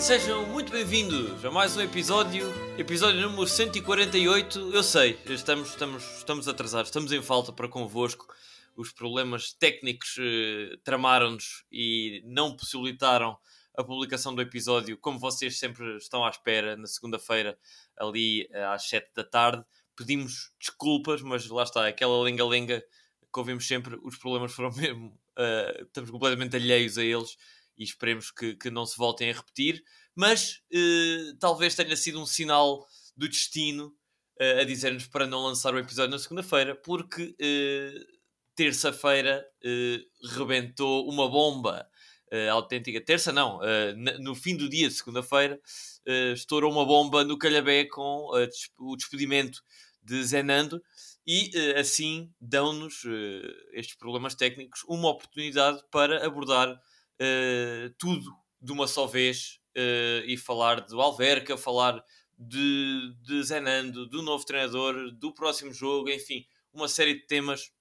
E sejam muito bem-vindos a mais um episódio, episódio número 148. Eu sei, estamos, estamos, estamos atrasados, estamos em falta para convosco. Os problemas técnicos eh, tramaram-nos e não possibilitaram a publicação do episódio, como vocês sempre estão à espera, na segunda-feira, ali eh, às 7 da tarde. Pedimos desculpas, mas lá está, aquela lenga-lenga que ouvimos sempre, os problemas foram mesmo. Uh, estamos completamente alheios a eles e esperemos que, que não se voltem a repetir. Mas uh, talvez tenha sido um sinal do destino uh, a dizer-nos para não lançar o episódio na segunda-feira, porque terça-feira rebentou uma bomba. autêntica terça, não, no fim do dia de segunda-feira, estourou uma bomba no Calhabé com o despedimento de Zenando e assim dão-nos estes problemas técnicos uma oportunidade para abordar uh, tudo de uma só vez uh, e falar do Alverca, falar de, de Zenando, do novo treinador, do próximo jogo, enfim, uma série de temas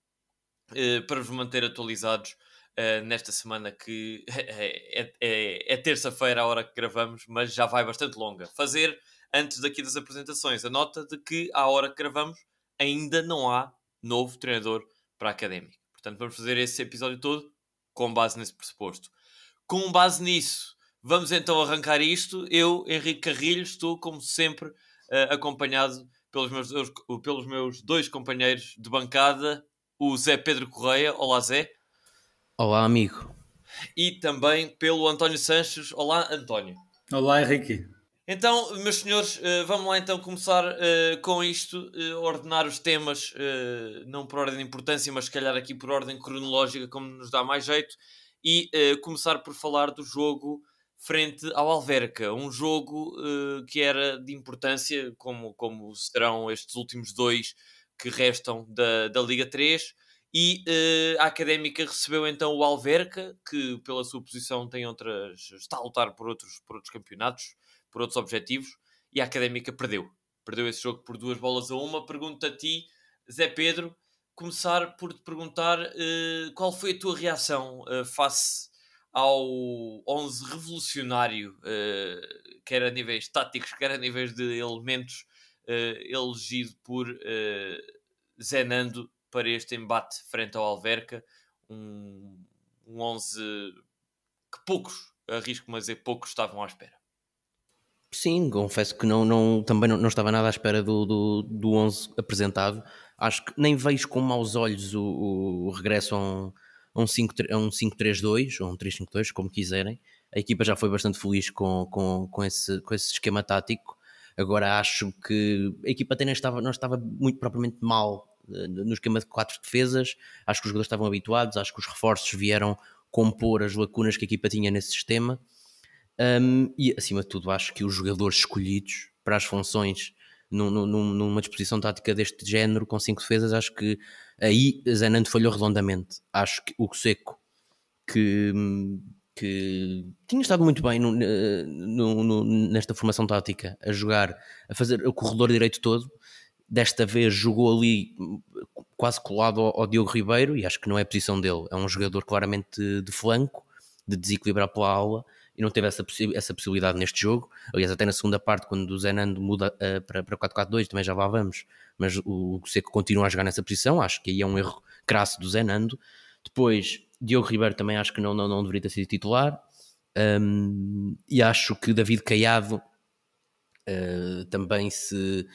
uh, para vos manter atualizados nesta semana que é, é, é, é terça-feira a hora que gravamos, mas já vai bastante longa. Fazer antes daqui das apresentações a nota de que à hora que gravamos ainda não há novo treinador para a Académica. Portanto, vamos fazer esse episódio todo com base nesse pressuposto. Com base nisso, vamos então arrancar isto. Eu, Henrique Carrilho, estou, como sempre, uh, acompanhado pelos meus, dois, pelos meus dois companheiros de bancada, o Zé Pedro Correia. Olá, Zé. Olá, amigo. E também pelo António Sanches. Olá, António. Olá, Henrique. Então, meus senhores, eh, vamos lá então começar uh, com isto, uh, ordenar os temas, uh, não por ordem de importância, mas se calhar aqui por ordem cronológica, como nos dá mais jeito e uh, começar por falar do jogo frente ao Alverca, um jogo uh, que era de importância, como, como serão estes últimos dois que restam da, da Liga 3. E uh, a Académica recebeu então o Alverca, que pela sua posição tem outras. está a lutar por outros, por outros campeonatos, por outros objetivos, e a Académica perdeu. Perdeu esse jogo por duas bolas a uma. Pergunto a ti, Zé Pedro, começar por te perguntar uh, qual foi a tua reação uh, face ao 11 revolucionário, uh, quer a níveis táticos, quer a níveis de elementos, elegido por Zenando para este embate frente ao Alverca. Um, um 11 que poucos, arrisco-me a dizer, poucos estavam à espera. Sim, confesso que não, não, também não, não estava nada à espera do, do, do 11 apresentado acho que nem vejo com maus olhos o, o regresso a um, a um 5-3-2 ou um 3-5-2, como quiserem. A equipa já foi bastante feliz com, com, com, esse, com esse esquema tático. Agora acho que a equipa até não estava, não estava muito propriamente mal eh, no esquema de quatro defesas. Acho que os jogadores estavam habituados, acho que os reforços vieram compor as lacunas que a equipa tinha nesse sistema. Um, e acima de tudo, acho que os jogadores escolhidos para as funções num, num, numa disposição tática deste género, com cinco defesas, acho que aí Zenando falhou redondamente. Acho que o Seco, que, que tinha estado muito bem no, no, no, nesta formação tática, a jogar, a fazer o corredor direito todo, desta vez jogou ali quase colado ao, ao Diogo Ribeiro, e acho que não é a posição dele, é um jogador claramente de flanco, de desequilibrar pela aula e não teve essa, possi essa possibilidade neste jogo. Aliás, até na segunda parte, quando o Zenando muda uh, para, para 4-4-2, também já lá vamos, mas o, o Seco continua a jogar nessa posição. Acho que aí é um erro crasso do Zenando. Depois, Diogo Ribeiro também acho que não, não, não deveria ter sido titular. Um, e acho que David Caiado uh, também se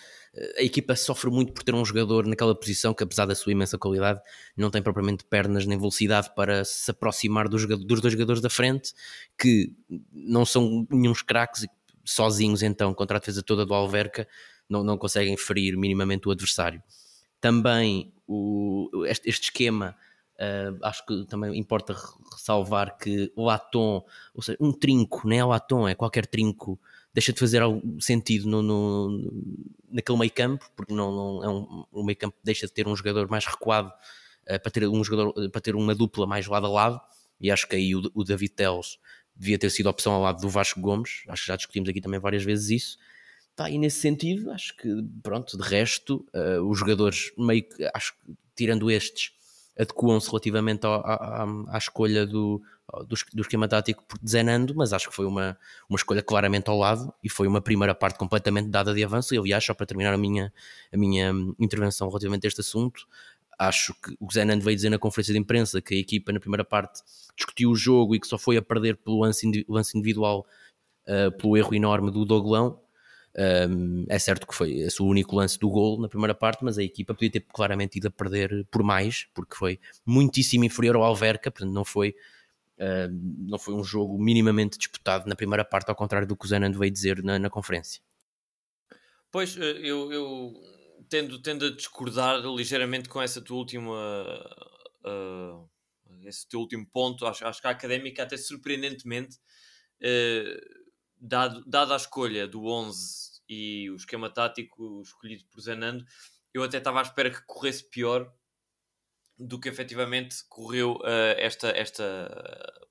a equipa sofre muito por ter um jogador naquela posição que, apesar da sua imensa qualidade, não tem propriamente pernas nem velocidade para se aproximar dos, dos dois jogadores da frente, que não são nenhums craques e sozinhos, então, contra a defesa toda do Alverca, não, não conseguem ferir minimamente o adversário. Também o, este, este esquema. Uh, acho que também importa ressalvar que o Atom, ou seja, um trinco, nem é o Atom, é qualquer trinco deixa de fazer algum sentido no, no, naquele meio campo, porque não, não é um, o meio campo deixa de ter um jogador mais recuado uh, para, ter um jogador, para ter uma dupla mais lado a lado, e acho que aí o, o David Teles devia ter sido opção ao lado do Vasco Gomes, acho que já discutimos aqui também várias vezes isso. Tá, e nesse sentido, acho que, pronto, de resto, uh, os jogadores, meio que, acho tirando estes, adequam-se relativamente à, à, à, escolha do, do, do esquema tático por Zenando, mas acho que foi uma, uma escolha claramente ao lado e foi uma primeira parte completamente dada de avanço. E aliás, só para terminar a minha, a minha intervenção relativamente a este assunto, acho que o Zenando veio dizer na conferência de imprensa que a equipa na primeira parte discutiu o jogo e que só foi a perder pelo lance, lance individual, uh, pelo erro enorme do Doglão. Um, é certo que foi esse o único lance do gol na primeira parte, mas a equipa podia ter claramente ido a perder por mais, porque foi muitíssimo inferior ao Alverca, portanto não foi, uh, não foi um jogo minimamente disputado na primeira parte, ao contrário do que o Zenando veio dizer na, na conferência. Pois, eh, eu, eu tendo, tendo a discordar ligeiramente com essa tua última. Uh, esse teu último ponto, acho, acho que a académica, até surpreendentemente, uh, dado, dada a escolha do 11 e o esquema tático escolhido por Zenando, eu até estava à espera que corresse pior do que efetivamente correu uh, esta, esta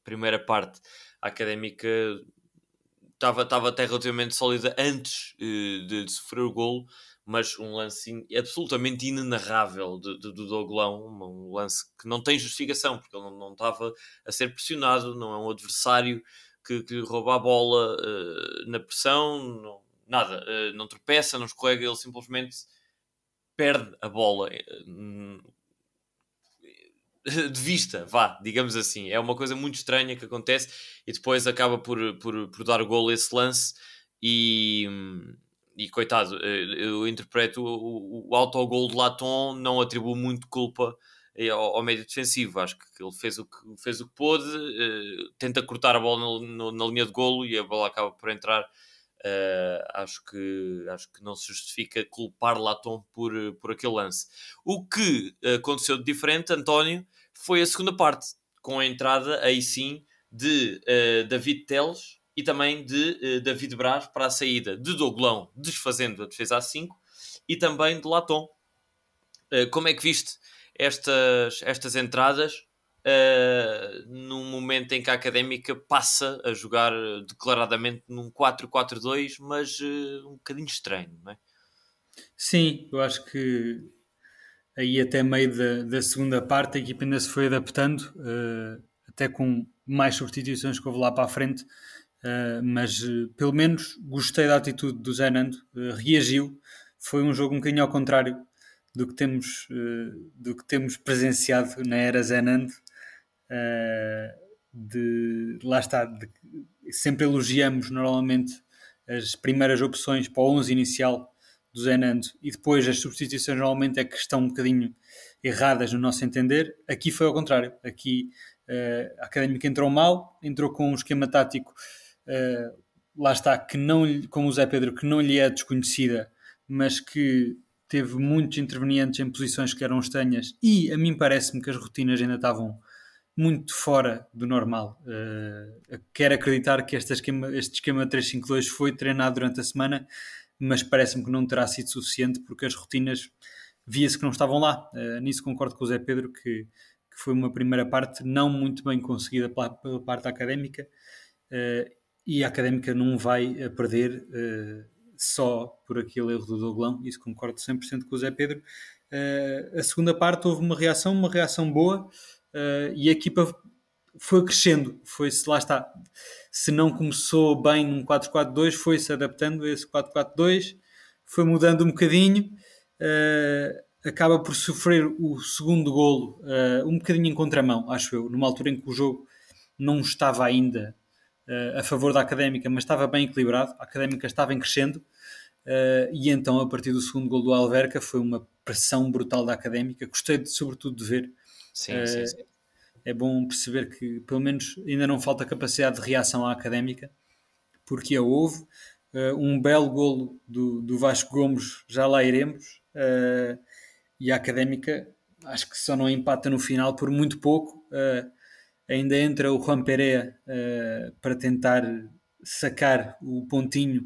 primeira parte. Académica estava, estava até relativamente sólida antes uh, de, de, sofrer o golo, mas um lance absolutamente inenarrável de, de, do Doglão, um lance que não tem justificação, porque ele não, não estava a ser pressionado, não é um adversário que, que rouba a bola uh, na pressão, não, nada, não tropeça, não escorrega, ele simplesmente perde a bola de vista, vá, digamos assim. É uma coisa muito estranha que acontece e depois acaba por, por, por dar o golo esse lance e, e coitado, eh, eu interpreto o, o autogol de Laton não atribuo muito culpa eh, ao, ao, médio defensivo. Acho que ele fez o que, fez o que pôde, uh, tenta cortar a bola no, no, na linha de golo e a bola acaba por entrar. Uh, acho, que, acho que não se justifica culpar Laton por, por aquele lance. O que aconteceu de diferente, António, foi a segunda parte, com a entrada aí sim de uh, David Teles e também de uh, David Braz para a saída de Douglão, desfazendo a defesa a 5 e também de Laton. Uh, como é que viste estas, estas entradas uh, num momento em que a Académica passa a jogar declaradamente num 4-4-2, mas uh, um bocadinho estranho, não é? Sim, eu acho que aí até meio da, da segunda parte a equipa ainda se foi adaptando, uh, até com mais substituições que houve lá para a frente, uh, mas uh, pelo menos gostei da atitude do Zé Nando, reagiu, foi um jogo um bocadinho ao contrário do que temos, do que temos presenciado na era Zé Nando, de, lá está, de, sempre elogiamos normalmente as primeiras opções para o 11 inicial do Zenando e depois as substituições normalmente é que estão um bocadinho erradas no nosso entender. Aqui foi ao contrário. Aqui uh, a Académica entrou mal, entrou com um esquema tático, uh, lá está, que não, com o Zé Pedro, que não lhe é desconhecida, mas que teve muitos intervenientes em posições que eram estranhas e a mim parece-me que as rotinas ainda estavam muito fora do normal. Uh, quero acreditar que este esquema, este esquema 352 foi treinado durante a semana mas parece-me que não terá sido suficiente porque as rotinas via-se que não estavam lá. Uh, nisso concordo com o Zé Pedro que, que, foi uma primeira parte não muito bem conseguida pela, pela parte académica uh, e a académica não vai a perder só por aquele erro do Douglão, isso concordo 100% com o Zé Pedro. a segunda parte houve uma reação, uma reação boa e a equipa foi crescendo, foi-se, lá está, se não começou bem num 4-4-2, foi-se adaptando a esse 4-4-2, foi mudando um bocadinho, uh, acaba por sofrer o segundo golo uh, um bocadinho em contramão, acho eu, numa altura em que o jogo não estava ainda uh, a favor da Académica, mas estava bem equilibrado, a Académica estava em crescendo, e então a partir do segundo golo do Alverca foi uma pressão brutal da Académica, gostei de, sobretudo de ver. Sim, sim, sim é bom perceber que pelo menos ainda não falta capacidade de reação à académica, porque a houve. Uh, um belo golo do, do Vasco Gomes, já lá iremos, uh, e a académica acho que só não empata no final por muito pouco. Uh, ainda entra o Juan Pereira para tentar sacar o pontinho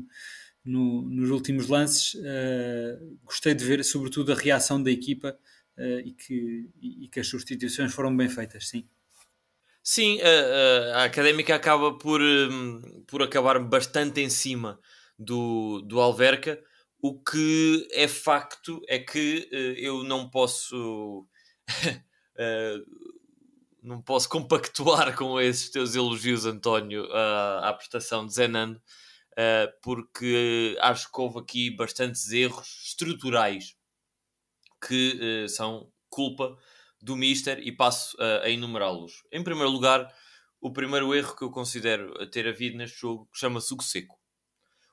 no, nos últimos lances. gostei de ver, sobretudo, a reação da equipa e, que, e que as substituições foram bem feitas, sim. Sim, a, a, académica acaba por, por acabar bastante em cima do, do Alverca. O que é facto é que eu não posso não posso compactuar com esses teus elogios, António, à, à prestação de Zenando, porque acho que houve aqui bastantes erros estruturais que uh, são culpa do Mister e passo uh, a enumerá-los. Em primeiro lugar, o primeiro erro que eu considero ter havido neste jogo chama-se o Seco.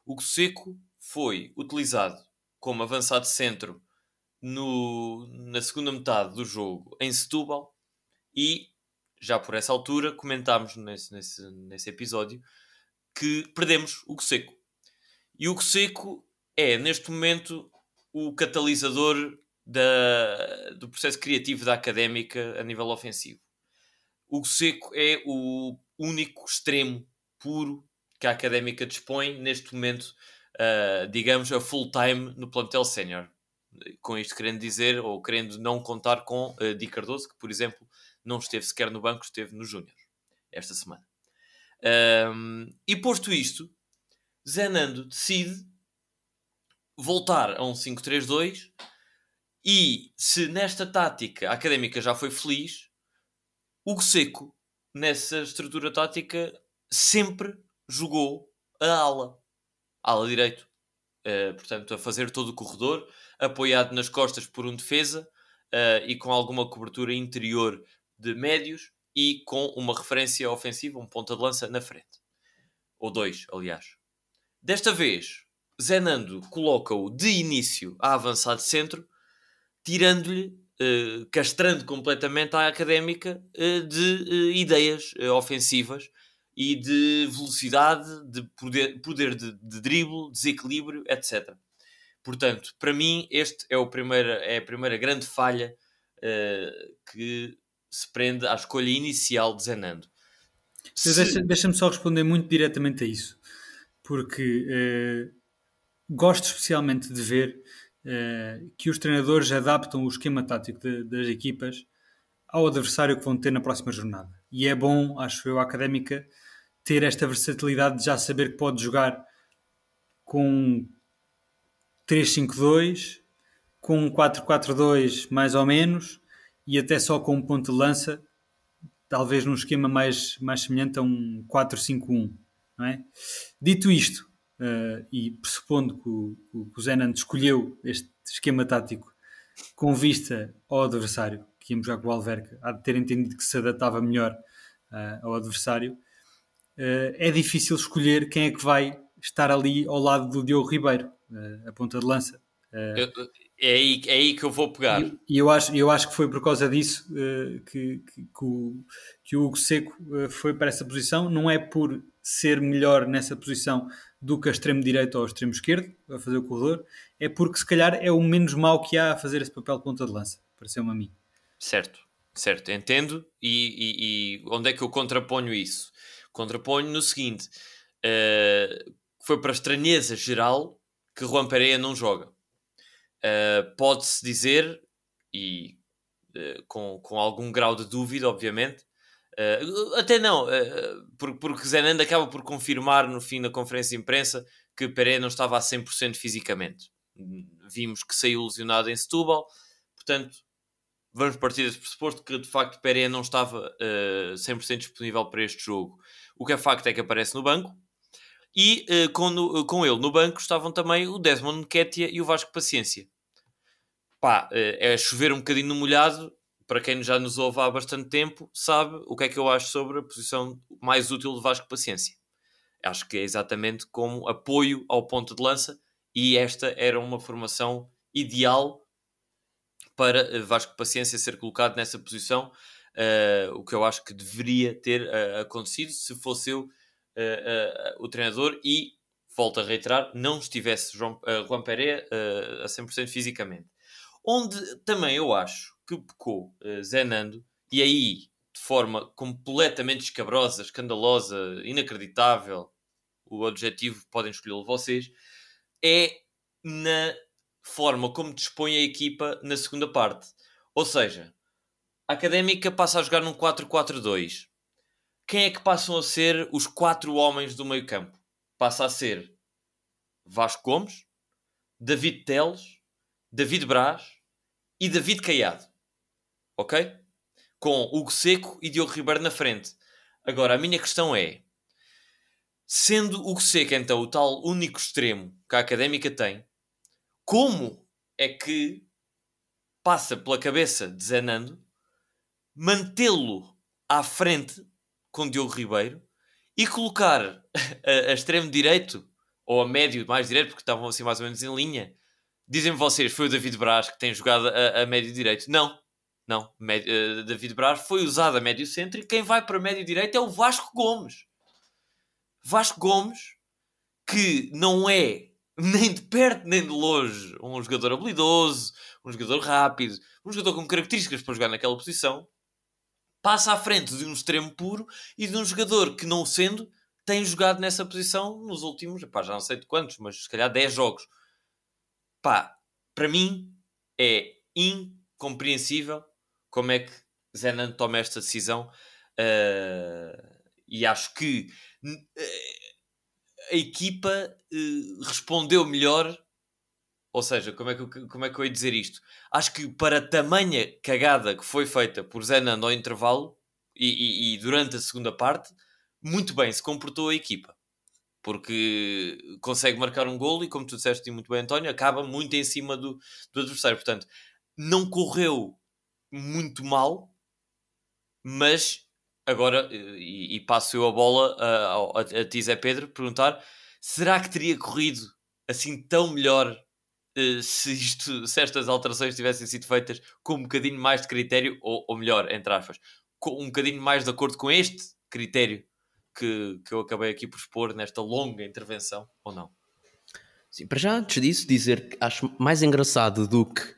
O Seco foi utilizado como avançado centro no, na segunda metade do jogo em Setúbal e já por essa altura comentámos nesse, nesse, nesse episódio que perdemos o Seco. E o Seco é, neste momento, o catalisador da, do processo criativo da académica a nível ofensivo. O Seco é o único extremo puro que a académica dispõe neste momento, uh, digamos, a full time no plantel sénior. Com isto querendo dizer, ou querendo não contar com uh, Di Cardoso, que por exemplo não esteve sequer no banco, esteve no Júnior esta semana. Um, e posto isto, Zenando decide voltar a um 5-3-2 e se nesta tática a académica já foi feliz, o Seco, nessa estrutura tática, sempre jogou a ala, ala direito. Uh, portanto, a fazer todo o corredor, apoiado nas costas por um defesa uh, e com alguma cobertura interior de médios e com uma referência ofensiva, um ponta de lança na frente. Ou dois, aliás. Desta vez, Zenando coloca-o de início a avançar de centro, tirando-lhe, uh, castrando completamente a académica uh, de uh, ideias ofensivas e de velocidade, de poder, poder de, de drible, desequilíbrio, etc. Portanto, para mim, este é, o primeiro, é a primeira grande falha que se prende à escolha inicial de Zenando. Se... Deixa-me deixa só responder muito diretamente a isso, porque eh, gosto especialmente de ver eh, que os treinadores adaptam o esquema tático de, das equipas ao adversário que vão ter na próxima jornada. E é bom, acho eu, a académica ter esta versatilidade de já saber que pode jogar com 3-5-2, com 4-4-2 mais ou menos, e até só com um ponto de lança, talvez num esquema mais, mais semelhante a um 4-5-1. Não é? Dito isto, uh, e pressupondo que o, o escolheu este esquema tático com vista ao adversário, que íamos jogar com o Alverca, há de ter entendido que se adaptava melhor uh, ao adversário, uh, é difícil escolher quem é que vai estar ali ao lado do Diogo Ribeiro, a ponta de lança. Eu, é aí, é aí que eu vou pegar. E eu, eu, acho, eu acho que foi por causa disso que, que, que, o, que o Hugo Seco foi para essa posição. Não é por ser melhor nessa posição do que a extremo direito ou a extremo esquerdo, a fazer o corredor, é porque se calhar é o menos mau que há a fazer esse papel de ponta de lança. Pareceu-me a mim. Certo, certo, entendo. E, e, e, onde é que eu contraponho isso? Contraponho no seguinte: uh, foi para a estranheza geral que Juan Pereira não joga Uh, Pode-se dizer, e uh, com, com algum grau de dúvida, obviamente, uh, até não, porque, porque Zenanda acaba por confirmar no fim da conferência de imprensa que Pereira não estava a 100% fisicamente. Vimos que saiu lesionado em Setúbal, portanto, vamos partir desse pressuposto que de facto Pereira não estava uh, 100% disponível para este jogo. O que é facto é que aparece no banco, e uh, com, no, com ele no banco estavam também o Desmond Nketiah e o Vasco Paciência pá, eh, é chover um bocadinho no molhado. Para quem já nos ouve há bastante tempo, sabe o que é que eu acho sobre a posição mais útil de Vasco Paciência. Acho que é exatamente como apoio ao ponto de lança e esta era uma formação ideal para eh, Vasco Paciência ser colocado nessa posição, uh, o que eu acho que deveria ter uh, acontecido se fosse eu uh, o treinador e, volto a reiterar, não estivesse João, Juan Pereira a 100% fisicamente. Onde também eu acho que pecou uh, Zenando, e aí de forma completamente escabrosa, escandalosa, inacreditável, o objetivo podem escolhê-lo vocês, é na forma como dispõe a equipa na segunda parte. Ou seja, a Académica passa a jogar num 4-4-2. Quem é que passam a ser os quatro homens do meio campo? Passa a ser Vasco Gomes, David Teles, David Braz e David Caiado. Ok? com Hugo Seco e Diogo Ribeiro na frente. Agora, a minha questão é: sendo Hugo Seco então o tal único extremo que a académica tem, como é que passa pela cabeça de Zenando mantê-lo à frente com Diogo Ribeiro e colocar a, a extremo direito ou a médio mais direito, porque estavam assim mais ou menos em linha. Dizem vocês, foi o David Braz que tem jogado a, a médio direito. Não, não. Médio, uh, David Braz foi usado a médio centro e quem vai para médio direito é o Vasco Gomes. Vasco Gomes, que não é nem de perto nem de longe um jogador habilidoso, um jogador rápido, um jogador com características para jogar naquela posição, passa à frente de um extremo puro e de um jogador que, não sendo, tem jogado nessa posição nos últimos, já não sei de quantos, mas se calhar 10 jogos. Pá, para mim é incompreensível como é que Zenan toma esta decisão uh, e acho que uh, a equipa uh, respondeu melhor ou seja, como é, que, como é que eu ia dizer isto? Acho que para a tamanha cagada que foi feita por Zenando ao intervalo e, e, e, durante a segunda parte, muito bem se comportou a equipa. Porque consegue marcar um golo e, como tu disseste muito bem, António, acaba muito em cima do, do adversário. Portanto, não correu muito mal, mas agora, e, e passo eu a bola a, a, a ti, Zé Pedro, perguntar: será que teria corrido assim tão melhor uh, se, isto, se estas alterações tivessem sido feitas com um bocadinho mais de critério, ou, ou melhor, entre aspas, com um bocadinho mais de acordo com este critério que, que eu acabei aqui por expor nesta longa intervenção, ou não? Sim, para já, antes disso, dizer que acho mais engraçado do que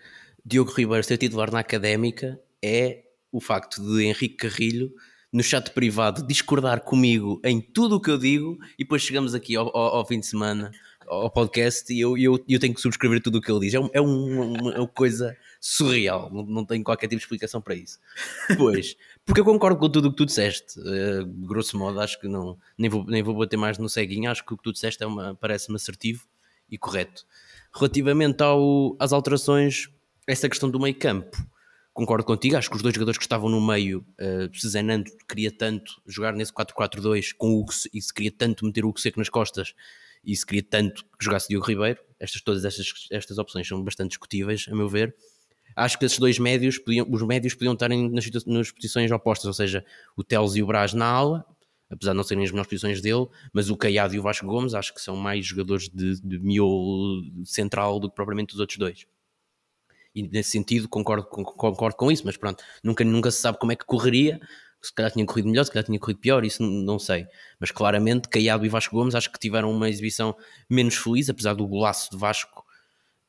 Diogo Ribeiro ser titular na académica é o facto de Henrique Carrilho, no chat privado, discordar comigo em tudo o que eu digo e depois chegamos aqui ao, ao, ao fim de semana ao podcast e eu, eu, eu tenho que subscrever tudo o que ele diz. É, um, é uma, uma, coisa surreal, não, não tenho qualquer tipo de explicação para isso. Depois, porque eu concordo com tudo o que tu disseste, uh, grosso modo, acho que não, nem vou, nem vou bater mais no ceguinho, acho que o que tu disseste é uma, parece-me assertivo e correto. Relativamente ao, às alterações, essa questão do meio campo, concordo contigo, acho que os dois jogadores que estavam no meio, uh, se Zenando queria tanto jogar nesse 4-4-2 com o Hugo e se queria tanto meter o Hugo Seco nas costas, e se queria tanto que jogasse Diogo Ribeiro, estas, todas estas, estas opções são bastante discutíveis, a meu ver. Acho que esses dois médios, podiam, os médios podiam estar nas, nas posições opostas, ou seja, o Teles e o Braz na ala, apesar de não serem as melhores posições dele, mas o Caiado e o Vasco Gomes acho que são mais jogadores de, de miolo central do que propriamente os outros dois. E nesse sentido concordo, concordo com isso, mas pronto, nunca, nunca se sabe como é que correria se calhar tinha corrido melhor, se calhar tinha corrido pior, isso não sei. Mas claramente, Caiado e Vasco Gomes acho que tiveram uma exibição menos feliz, apesar do golaço de Vasco,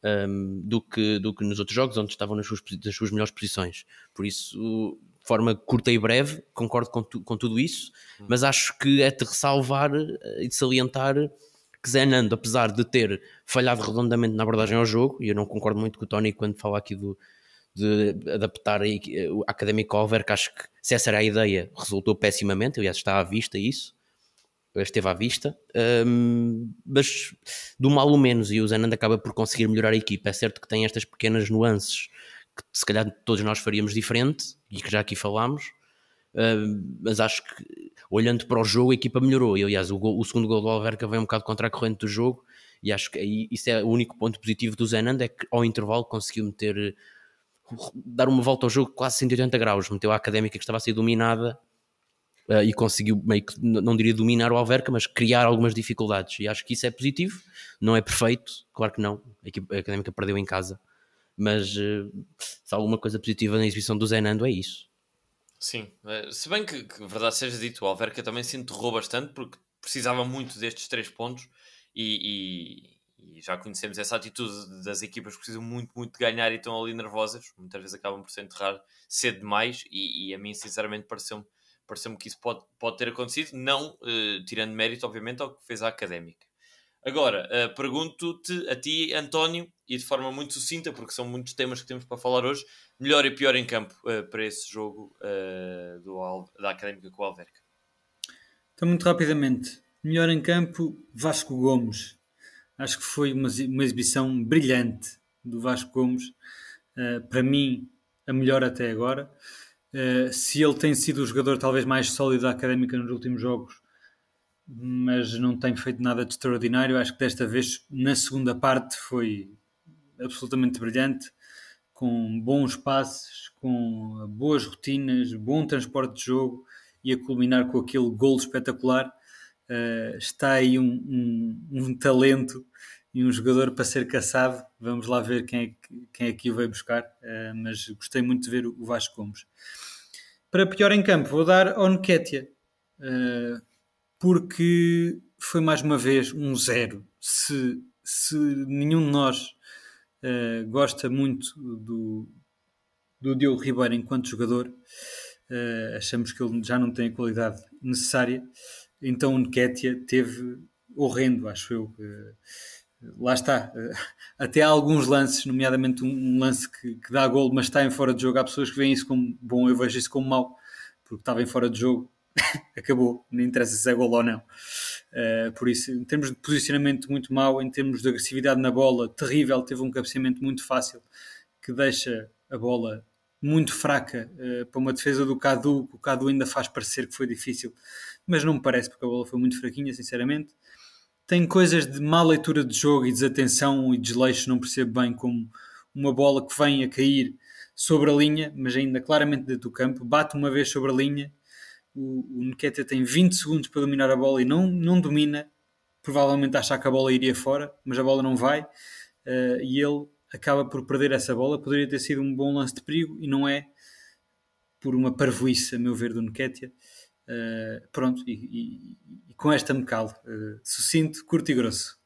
um, do, que, do que nos outros jogos, onde estavam nas suas, nas suas melhores posições. Por isso, de forma curta e breve, concordo com, tu, com tudo isso, hum. mas acho que é de ressalvar eh, e de salientar que Zé Nando, apesar de ter falhado redondamente na abordagem ao jogo, e eu não concordo muito com o Tony quando fala aqui do, de adaptar a, a Académico ao que acho que se essa era a ideia, resultou pessimamente, aliás está à vista isso, esteve à vista, um, mas do mal ou menos, e o Zenand acaba por conseguir melhorar a equipa, é certo que tem estas pequenas nuances que se calhar todos nós faríamos diferente, e que já aqui falámos, um, mas acho que olhando para o jogo a equipa melhorou, e aliás o, gol, o segundo gol do Alverca vem um bocado contra a corrente do jogo, e acho que isso é o único ponto positivo do Zenand, é que ao intervalo conseguiu meter dar uma volta ao jogo quase 180 graus, meteu a académica que estava a ser dominada uh, e conseguiu meio que, não diria dominar o Alverca, mas criar algumas dificuldades. E acho que isso é positivo, não é perfeito, claro que não, a, a académica perdeu em casa, mas uh, se há alguma coisa positiva na exibição do Zenando é isso. Sim, eh, se bem que, que verdade seja dito, o Alverca também se enterrou bastante porque precisava muito destes três pontos e, e já conhecemos essa atitude das equipas que precisam muito, muito de ganhar e estão ali nervosas, muitas vezes acabam por se enterrar cedo demais e, e a mim sinceramente pareceu-me pareceu que isso pode, pode ter acontecido, não uh, tirando mérito obviamente ao que fez a Académica. Agora, uh, pergunto-te a ti, António, e de forma muito sucinta, porque são muitos temas que temos para falar hoje, melhor e pior em campo uh, para esse jogo do, da Académica com o Alverca? Então, muito rapidamente, melhor em campo, Vasco Gomes. Acho que foi uma, uma exibição brilhante do Vasco Gomes. Uh, para mim, a melhor até agora. Uh, se ele tem sido o jogador talvez mais sólido da académica nos últimos jogos, mas não tem feito nada de extraordinário, acho que desta vez, na segunda parte, foi absolutamente brilhante, com bons passes, com boas rotinas, bom transporte de jogo e a culminar com aquele gol espetacular. Uh, está aí um, um, um talento e um jogador para ser caçado. Vamos lá ver quem é que, quem é que o vai buscar, uh, mas gostei muito de ver o Vasco Gomes. Para pior em campo, vou dar ao Nketiah, uh, porque foi mais uma vez um zero. Se, se nenhum de nós uh, gosta muito do, do Diogo Ribeiro enquanto jogador, achamos que ele já não tem a qualidade necessária, então o Nketiah teve horrendo, acho eu. Lá está, eh, até há alguns lances, nomeadamente um, lance que, que dá gol, mas está em fora de jogo. Há pessoas que veem isso como bom, eu vejo isso como mau, porque estava em fora de jogo, acabou, não interessa se é gol ou não. Uh, por isso, em termos de posicionamento, muito mau, em termos de agressividade na bola, terrível. Teve um cabeceamento muito fácil que deixa a bola muito fraca uh, para uma defesa do Cadu, que o Cadu ainda faz parecer que foi difícil, mas não me parece, porque a bola foi muito fraquinha, sinceramente tem coisas de má leitura de jogo e desatenção e desleixo, não percebo bem como uma bola que vem a cair sobre a linha, mas ainda claramente dentro do campo, bate uma vez sobre a linha, o, o tem 20 segundos para dominar a bola e não, não domina, provavelmente acha que a bola iria fora, mas a bola não vai, uh, e ele acaba por perder essa bola, poderia ter sido um bom lance de perigo, e não é por uma parvoíce, a meu ver, do Nketiah. Uh, pronto, e, e, e, com esta me calo. Uh, sucinto, curto e grosso.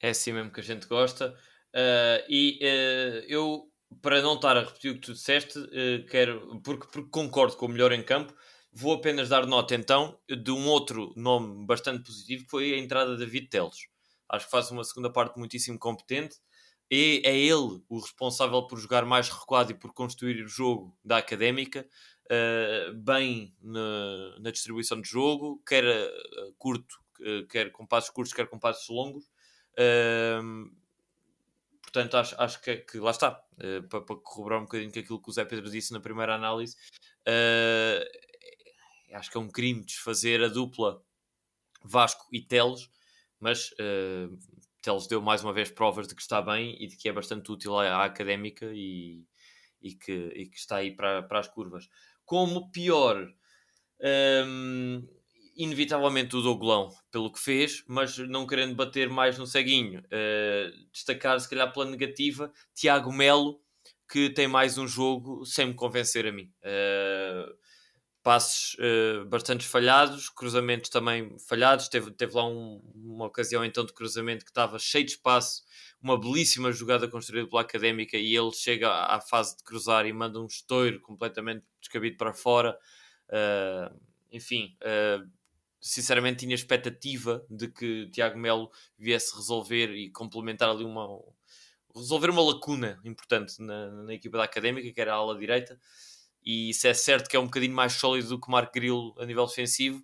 É assim mesmo que a gente gosta. Uh, e eu, para não estar a repetir o que tu disseste, quero, porque, porque concordo com o melhor em campo, vou apenas dar nota então de um outro nome bastante positivo que foi a entrada de David Teles. Acho que faz uma segunda parte muitíssimo competente. E é ele o responsável por jogar mais recuado e por construir o jogo da académica uh, bem na, na, distribuição de jogo, quer uh, curto, uh, quer com passos curtos, quer com passos longos. Ehm, portanto, acho, acho que, que lá está, para, para, corroborar um bocadinho com aquilo que o Zé Pedro disse na primeira análise, acho que é um crime desfazer a dupla Vasco e Teles, mas Teles deu mais uma vez provas de que está bem e de que é bastante útil à, à académica e, e, que, e que está aí para, para as curvas. Como pior, um, inevitavelmente o Douglão, pelo que fez, mas não querendo bater mais no ceguinho. Uh, destacar, se calhar, pela negativa, Tiago Melo, que tem mais um jogo sem me convencer a mim. Uh, passes uh, bastante falhados, cruzamentos também falhados. Teve, teve lá um, uma ocasião então de cruzamento que estava cheio de espaço, uma belíssima jogada construída pela Académica e ele chega à, à fase de cruzar e manda um estouro completamente descabido para fora. Uh, enfim, uh, sinceramente tinha expectativa de que Tiago Melo viesse resolver e complementar ali uma resolver uma lacuna importante na, na equipa da Académica, que era a ala direita e isso é certo que é um bocadinho mais sólido do que Marco Grilo a nível defensivo.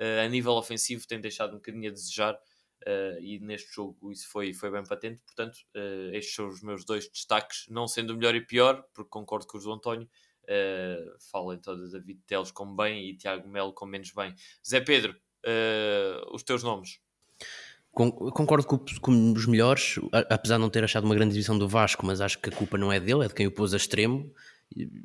Uh, a nível ofensivo tem deixado um bocadinho a desejar uh, e neste jogo isso foi, foi bem patente. Portanto, uh, estes são os meus dois destaques, não sendo o melhor e pior, porque concordo com o João António. Uh, falo então de David Teles como bem e Tiago Melo como menos bem. Zé Pedro, os teus nomes. Concordo com, com, os melhores, apesar de não ter achado uma grande divisão do Vasco, mas acho que a culpa não é dele, é de quem o pôs a extremo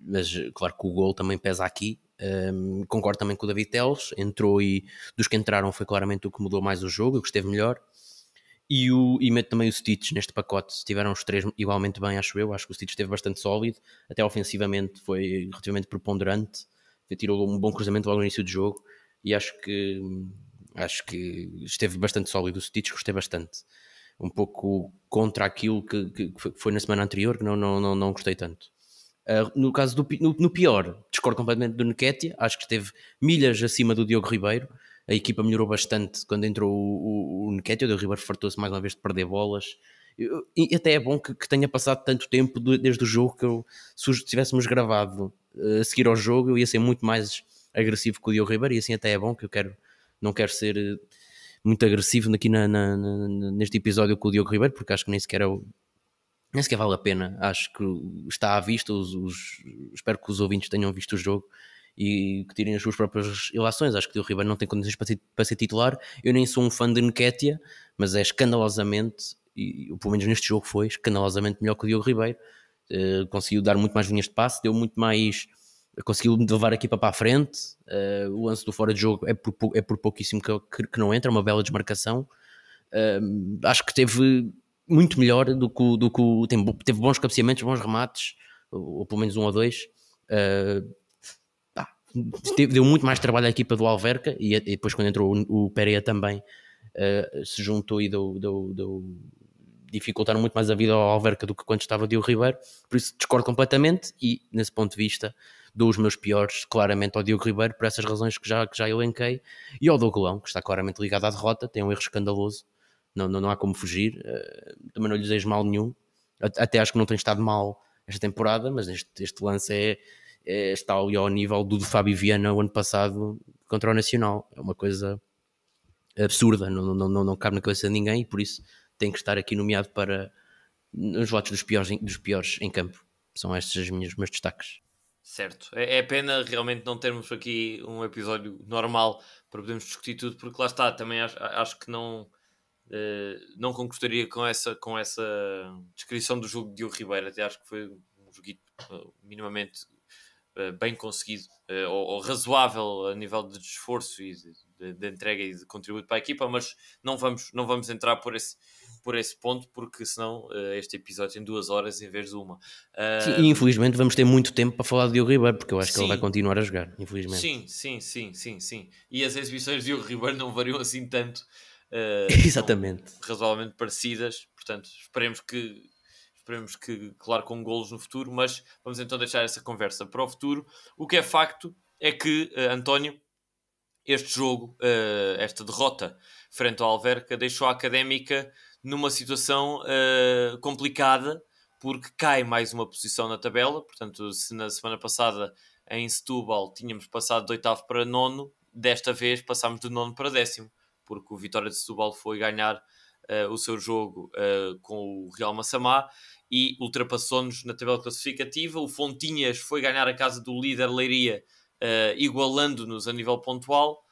mas claro que o gol também pesa aqui. Um, concordo também com o David Teles, entrou e dos que entraram foi claramente o que mudou mais o jogo, o que esteve melhor. E, o, e também o Stitch neste pacote. Estiveram os três igualmente bem, acho eu. Acho que o Stitch esteve bastante sólido, até ofensivamente foi relativamente preponderante. Tirou um bom cruzamento logo no início do jogo e acho que acho que esteve bastante sólido o Stitch, gostei bastante. Um pouco contra aquilo que, que foi na semana anterior, que não, não, não, não gostei tanto. Uh, no caso do no, no, pior, discordo completamente do Nketiah, acho que esteve milhas acima do Diogo Ribeiro. A equipa melhorou bastante quando entrou o, o, o Nketiah. O Ribeiro fartou-se mais uma vez de perder bolas. E até é bom que, que tenha passado tanto tempo desde o jogo que eu, se tivéssemos gravado uh, a seguir ao jogo, eu ia ser muito mais agressivo que o Diogo Ribeiro. E assim até é bom que eu quero, não quero ser uh, muito agressivo aqui na, na, na, neste episódio com o Diogo Ribeiro, porque acho que nem sequer é o, nem sequer vale a pena. Acho que está à vista. Os, os, espero que os ouvintes tenham visto o jogo e que tirem as suas próprias ilações. Acho que o Ribeiro não tem condições para ser, para ser titular. Eu nem sou um fã de Nketiah, mas é escandalosamente, e pelo menos neste jogo foi, escandalosamente melhor que o Diogo Ribeiro. Uh, conseguiu dar muito mais linhas de passe, deu muito mais. Conseguiu levar a equipa para a frente. Uh, o lance do fora de jogo é por, é por pouquíssimo que, que não entra, uma bela desmarcação. Uh, acho que teve muito melhor do que, do que teve bons cabeceamentos, bons remates, ou, ou, pelo menos um ou dois. Uh, deu muito mais trabalho à equipa do Alverca e, e depois, quando entrou o, o Pereira também, uh, se juntou e deu, deu, deu, dificultaram muito mais a vida ao Alverca do que quando estava Diogo Ribeiro. Por isso, discordo completamente e, nesse ponto de vista, dou os meus piores claramente ao Diogo Ribeiro por essas razões que já, que já elenquei e ao Dougolão, que está claramente ligado à derrota, tem um erro escandaloso não, não, não há como fugir. Uh, também não lhe desejo mal nenhum. Até acho que não tem estado mal esta temporada, mas este, este lance é, está ali ao nível do de Fábio Viana o ano passado contra o Nacional. É uma coisa absurda, não, não, não, não cabe na cabeça de ninguém e por isso tem que estar aqui nomeado para os votos dos piores, dos piores em campo. São estes os meus, meus destaques. Certo. É, é pena realmente não termos aqui um episódio normal para podermos discutir tudo, porque lá está, também acho, acho que não Uh, não concordaria com essa, com essa descrição do jogo de Diogo Ribeiro. Até acho que foi um jogo uh, minimamente bem conseguido ou, ou, razoável a nível de esforço e de, de, entrega e de contributo para a equipa, mas não vamos, não vamos entrar por esse, por esse ponto, porque senão este episódio tem duas horas em vez de uma. Sim, e infelizmente vamos ter muito tempo para falar de Diogo Ribeiro, porque eu acho sim. que ele vai continuar a jogar, infelizmente. Sim, sim, sim, sim, sim. E as exibições de Diogo Ribeiro não variam assim tanto Uh, Exatamente. Razoavelmente parecidas, portanto, esperemos que esperemos que, claro, com golos no futuro, mas vamos então deixar essa conversa para o futuro. O que é facto é que, uh, António, este jogo, uh, esta derrota frente ao Alverca, deixou a Académica numa situação uh, complicada, porque cai mais uma posição na tabela. Portanto, se na semana passada em Setúbal tínhamos passado de oitavo para nono, desta vez passámos de nono para décimo porque o Vitória de Setúbal foi ganhar uh, o seu jogo uh, com o Real Massamá e ultrapassou-nos na tabela classificativa. O Fontinhas foi ganhar a casa do líder Leiria, uh, igualando-nos a nível pontual.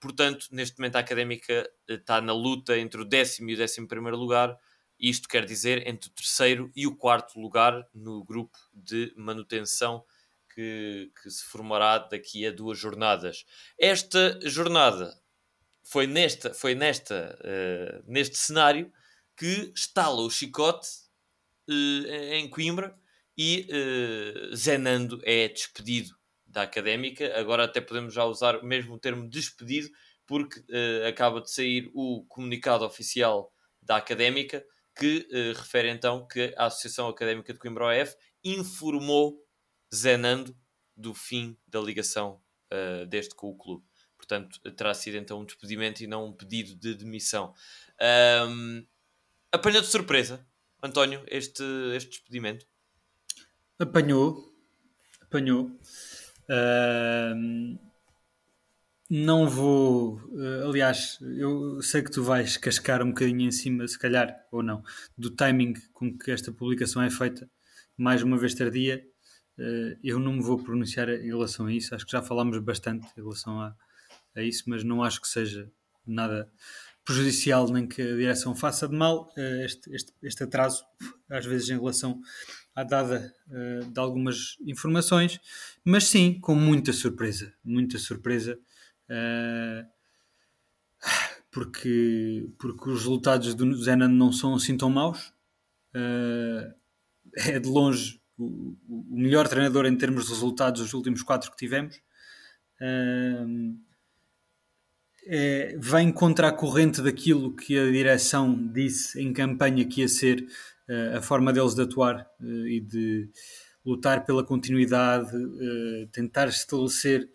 Portanto, neste momento a Académica está na luta entre o décimo e o décimo primeiro lugar. Isto quer dizer entre o terceiro e o quarto lugar no grupo de manutenção que, que se formará daqui a duas jornadas. Esta jornada foi nesta, foi nesta, uh, neste cenário que estala o chicote uh, em Coimbra e uh, Zenando é despedido da académica. Agora até podemos já usar mesmo o termo despedido, porque acaba de sair o comunicado oficial da académica que refere então que a Associação Académica de Coimbra OF informou Zenando do fim da ligação deste com o clube portanto terá sido então um despedimento e não um pedido de demissão. Um, apanhou de surpresa, António, este, este despedimento? Apanhou, apanhou. Não vou, uh, aliás, eu sei que tu vais cascar um bocadinho em cima, se calhar, ou não, do timing com que esta publicação é feita, mais uma vez tardia. Uh, eu não me vou pronunciar em relação a isso, acho que já falámos bastante em relação a, a isso, mas não acho que seja nada prejudicial nem que a direção faça de mal eh, este, este, este atraso, às vezes em relação à dada uh, de algumas informações, mas sim, com muita surpresa, muita surpresa, uh, porque, porque os resultados do Zenan não são assim tão maus. É de longe o, o, melhor treinador em termos de resultados dos últimos quatro que tivemos. É, vem contra a corrente daquilo que a direção disse em campanha que ia ser uh, a forma deles de atuar uh, e de lutar pela continuidade, uh, tentar estabelecer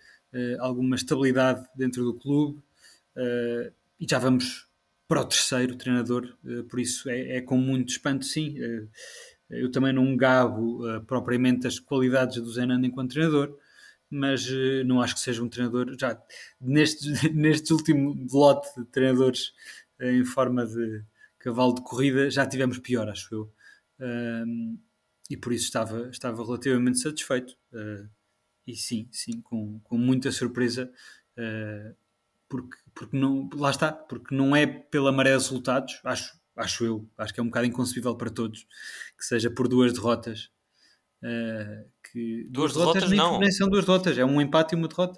alguma estabilidade dentro do clube e já vamos para o terceiro treinador, por isso é, é, com muito espanto, sim. eu também não gabo propriamente as qualidades do Zenando enquanto treinador, mas uh, não acho que seja um treinador. Já neste, neste último lote de treinadores uh, em forma de cavalo de corrida, já tivemos pior, acho eu. um, e por isso estava, estava relativamente satisfeito. Uh, e sim, sim, com, com muita surpresa, uh, porque, porque não, lá está, porque não é pela maré de resultados, acho, acho eu, acho que é um bocado inconcebível para todos, que seja por duas derrotas. Uh, que duas, duas derrotas, derrotas não. nem são duas derrotas, é um empate e uma derrota.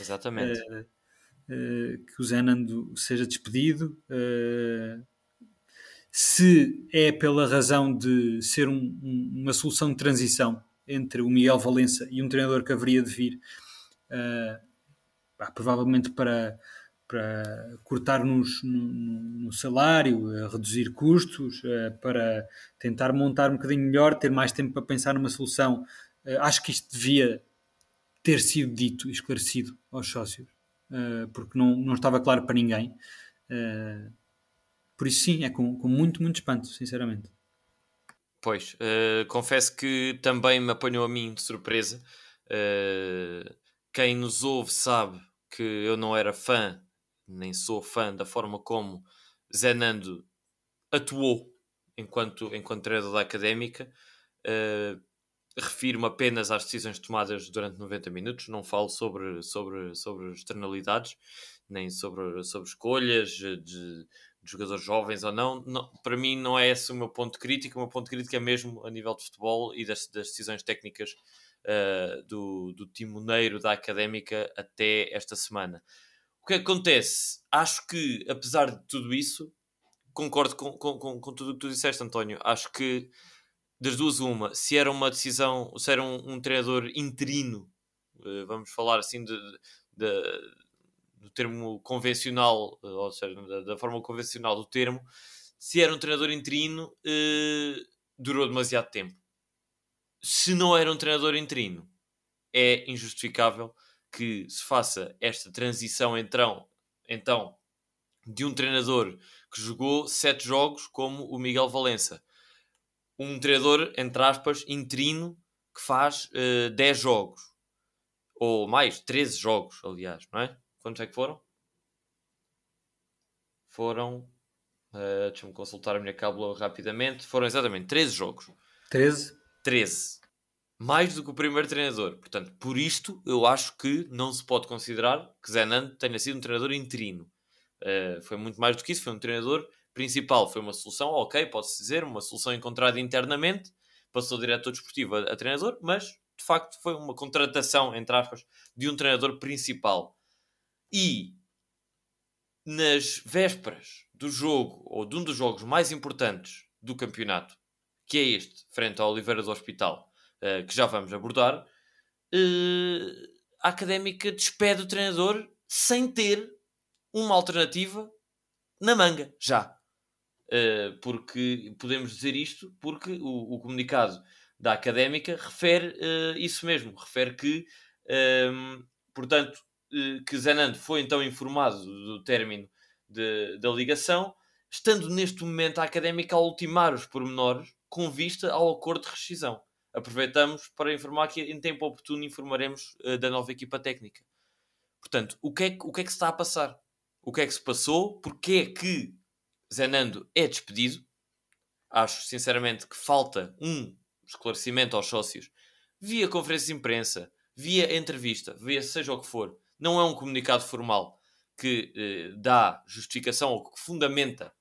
Exatamente. Uh, uh, que o Zenando seja despedido. se é pela razão de ser um, um, uma solução de transição entre o Miguel Valença e um treinador que haveria de vir, provavelmente para para cortar nos, no, no, salário, reduzir custos, uh, para tentar montar um bocadinho melhor, ter mais tempo para pensar numa solução. Uh, acho que isto devia ter sido dito e esclarecido aos sócios, uh, porque não, não estava claro para ninguém. por isso, sim, é com, com muito, muito espanto, sinceramente. Pois, confesso que também me apanhou a mim de surpresa. quem nos ouve sabe que eu não era fã nem sou fã da forma como Zenando atuou enquanto, enquanto treinador da académica. Uh, refiro-me apenas às decisões tomadas durante 90 minutos, não falo sobre, sobre, sobre externalidades, nem sobre, sobre escolhas de, de jogadores jovens ou não. não. Para mim, não é esse o meu ponto crítico. O meu ponto crítico é mesmo a nível de futebol e das, das decisões técnicas uh, do, do timoneiro da académica até esta semana. Que acontece? Acho que, apesar de tudo isso, concordo com, com, com, com tudo o que tu disseste, António. Acho que das duas, uma, se era uma decisão, se era um, um treinador interino, uh, vamos falar assim de, de, do termo convencional, uh, ou seja, da, da, forma convencional do termo, se era um treinador interino, uh, durou demasiado tempo. Se não era um treinador interino, é injustificável que se faça esta transição então, então de um treinador que jogou sete jogos como o Miguel Valença. Um treinador, entre aspas, interino que faz uh, eh, 10 jogos. Ou mais, 13 jogos, aliás, não é? Quantos é que foram? Foram. Uh, Deixa-me consultar a minha cábula rapidamente. Foram exatamente 13 jogos. 13? 13 mais do que o primeiro treinador. Portanto, por isto, eu acho que não se pode considerar que Zenan tenha sido um treinador interino. Uh, foi muito mais do que isso, foi um treinador principal. Foi uma solução, ok, pode-se dizer, uma solução encontrada internamente, passou diretor desportivo a, a treinador, mas de facto foi uma contratação, entre aspas, de um treinador principal. E nas vésperas do jogo, ou de um dos jogos mais importantes do campeonato, que é este, frente ao Oliveira do Hospital, uh, que já vamos abordar, uh, a académica despede o treinador sem ter uma alternativa na manga, já. Uh, porque podemos dizer isto porque o, o comunicado da académica refere isso mesmo, refere que, ehm, portanto, que Zenando foi então informado do término de, da ligação, estando neste momento a académica a ultimar os pormenores com vista ao acordo de rescisão aproveitamos para informar que em tempo oportuno informaremos uh, da nova equipa técnica. Portanto, o que, é, o que é que se está a passar? O que é que se passou? Porquê é que Zenando é despedido? Acho sinceramente que falta um esclarecimento aos sócios via conferência de imprensa, via entrevista, via seja o que for. Não é um comunicado formal que eh, dá justificação ou que fundamenta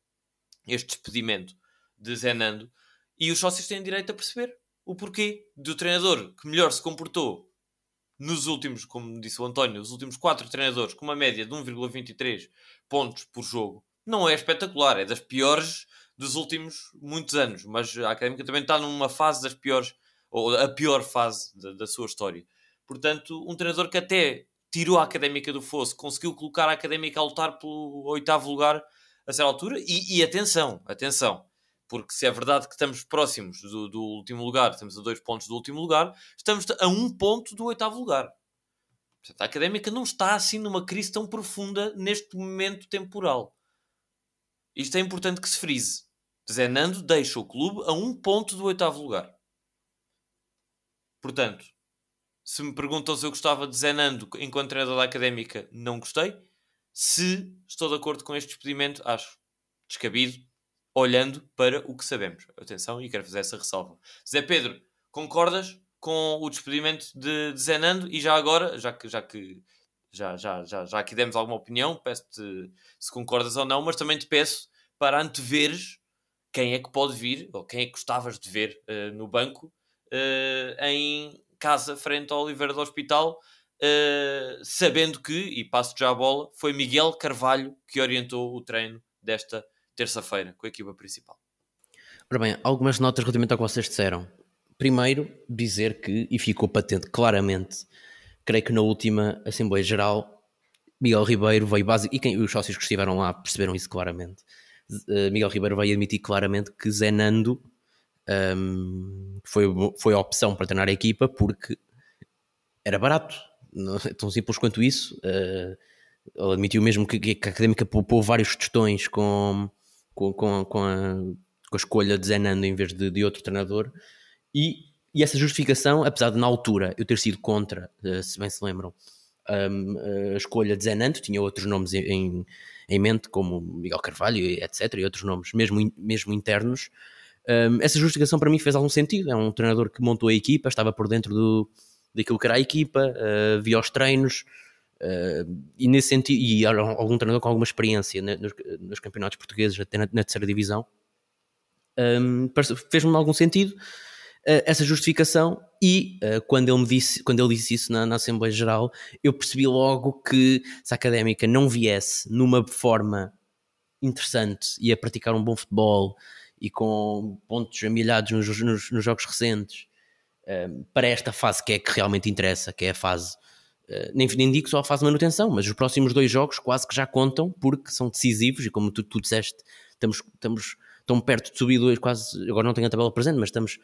este despedimento de Zenando e os sócios têm direito a perceber o porquê do treinador que melhor se comportou nos últimos, como disse o António, os últimos quatro treinadores com uma média de 1,23 pontos por jogo, não é espetacular, é das piores dos últimos muitos anos, mas a Académica também está numa fase das piores, ou a pior fase da, da sua história. Portanto, um treinador que até tirou a Académica do fosso, conseguiu colocar a Académica a lutar pelo oitavo lugar a certa altura, e, e atenção, atenção, porque se é verdade que estamos próximos do, do, último lugar, estamos a dois pontos do último lugar, estamos a um ponto do oitavo lugar. Portanto, a académica não está assim numa crise tão profunda neste momento temporal. Isto é importante que se frise. Zenando deixa o clube a um ponto do oitavo lugar. Portanto, se me perguntam se eu gostava de Zenando enquanto treinador da académica, não gostei. Se estou de acordo com este despedimento, acho descabido olhando para o que sabemos. Atenção, e quero fazer essa ressalva. Zé Pedro, concordas com o despedimento de, de Zenando? E já agora, já que, já que já, já, já, já aqui demos alguma opinião, peço-te se concordas ou não, mas também te peço para anteveres quem é que pode vir, ou quem é que gostavas de ver uh, no banco uh, em casa, frente ao Oliveira do Hospital, uh, sabendo que, e passo já a bola, foi Miguel Carvalho que orientou o treino desta terça-feira com a equipa principal. Ora bem, algumas notas relativamente ao que vocês disseram. Primeiro, dizer que, e ficou patente claramente, creio que na última Assembleia Geral, Miguel Ribeiro veio básico, e quem, os sócios que estiveram lá perceberam isso claramente. Uh, Miguel Ribeiro veio admitir claramente que Zenando um, foi, foi a opção para treinar a equipa porque era barato. É tão simples quanto isso. Uh, ele admitiu mesmo que, que a académica poupou vários tostões com, com, com, com, a, com a escolha de Zenando em vez de, de outro treinador. E, e, essa justificação, apesar de na altura eu ter sido contra, uh, se bem se lembram, um, a escolha de Zenando, tinha outros nomes em, em mente, como Miguel Carvalho, etc., e outros nomes, mesmo, mesmo internos. Um, essa justificação para mim fez algum sentido. É um treinador que montou a equipa, estava por dentro do, daquilo que era a equipa, uh, via os treinos, uh, e nesse sentido, e algum treinador com alguma experiência nos, nos campeonatos portugueses, até na, na terceira divisão, um, fez-me algum sentido uh, essa justificação. E quando, ele me disse, quando ele disse isso na, na Assembleia Geral, eu percebi logo que se a académica não viesse numa forma interessante e a praticar um bom futebol e com pontos amilhados nos, nos, nos jogos recentes para esta fase que é que realmente interessa, que é a fase, uh, nem, nem digo só a fase de manutenção, mas os próximos dois jogos quase que já contam porque são decisivos e como tu, tu disseste, estamos, estamos tão perto de subir dois, quase, agora não tenho a tabela presente, mas estamos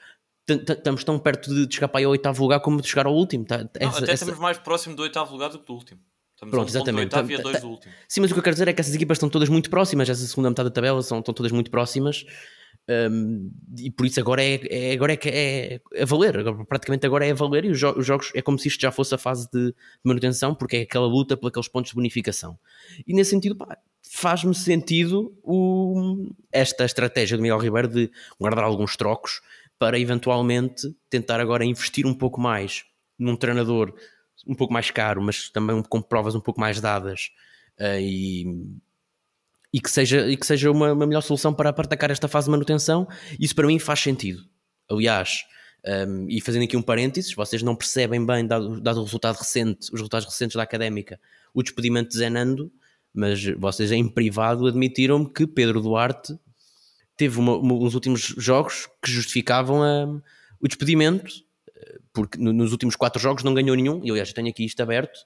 estamos tão perto de chegar para o oitavo lugar como de chegar ao último. Tá, não, essa, até essa... estamos mais próximo do oitavo lugar do que do último. Estamos Pronto, exatamente. Tá, tá, tá, sim, mas o que eu quero dizer é que essas equipas estão todas muito próximas, essa segunda metade da tabela são, estão todas muito próximas um, e por isso agora é, é agora é, é, é a valer, agora, praticamente agora é a valer e os, jo os, jogos é como se isto já fosse a fase de, de, manutenção, porque é aquela luta por aqueles pontos de bonificação. E nesse sentido, faz-me sentido o, esta estratégia do Miguel Ribeiro de guardar alguns trocos para eventualmente tentar agora investir um pouco mais num treinador um pouco mais caro, mas também com provas um pouco mais dadas uh, e e que seja, e que seja uma, uma melhor solução para, para atacar esta fase de manutenção. Isso para mim faz sentido. Aliás, um, e fazendo aqui um parênteses, vocês não percebem bem, dado, dado o resultado recente, os resultados recentes da académica, o despedimento de Zenando, mas vocês em privado admitiram-me que Pedro Duarte teve uma, uma, uns últimos jogos que justificavam um, o despedimento, porque no, nos últimos quatro jogos não ganhou nenhum, e aliás, tenho aqui isto aberto,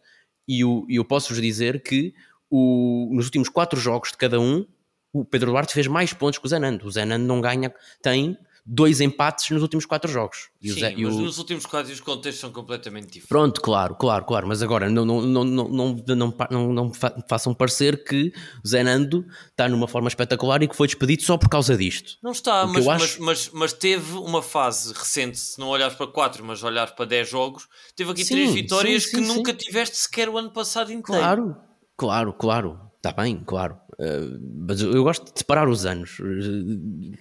e eu, eu posso-vos dizer que o, nos últimos quatro jogos de cada um, o Pedro Duarte fez mais pontos que o Zenando. O Zenando não ganha, tem dois empates nos últimos quatro jogos. E Sim, Zé, mas o... nos últimos quatro os contextos são completamente diferentes. Pronto, claro, claro, claro. Mas agora não, não, não, não, não, não, não, não façam parecer que o Zenando está numa forma espetacular e que foi despedido só por causa disto. Não está, mas, acho... mas, mas, mas, teve uma fase recente, se não olhares para quatro, mas olhares para dez jogos, teve aqui sim, três vitórias sim, sim, que nunca tiveste sequer o ano passado inteiro. Claro, Claro, claro, está bem, claro. Uh, mas eu gosto de separar os anos.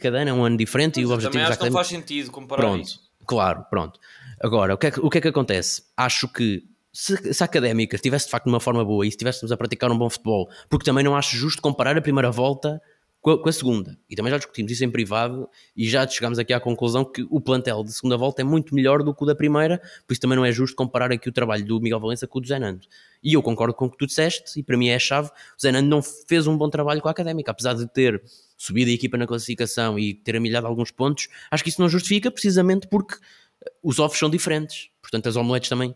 Cada ano é um ano diferente mas e o objetivo também acho que não faz sentido comparar pronto, isso. Claro, pronto. Agora, o que, é que, o que é que acontece? Acho que se, se, a académica estivesse de facto numa forma boa e se estivéssemos a praticar um bom futebol, porque também não acho justo comparar a primeira volta com a, com a, segunda. E também já discutimos isso em privado e já chegámos aqui à conclusão que o plantel de segunda volta é muito melhor do que o da primeira, por isso também não é justo comparar aqui o trabalho do Miguel Valença com o do Zenando. E eu concordo com o que tu disseste, e para mim é a chave, o Zenando não fez um bom trabalho com a Académica, apesar de ter subido a equipa na classificação e ter amilhado alguns pontos, acho que isso não justifica precisamente porque os ovos são diferentes, portanto as omeletes também,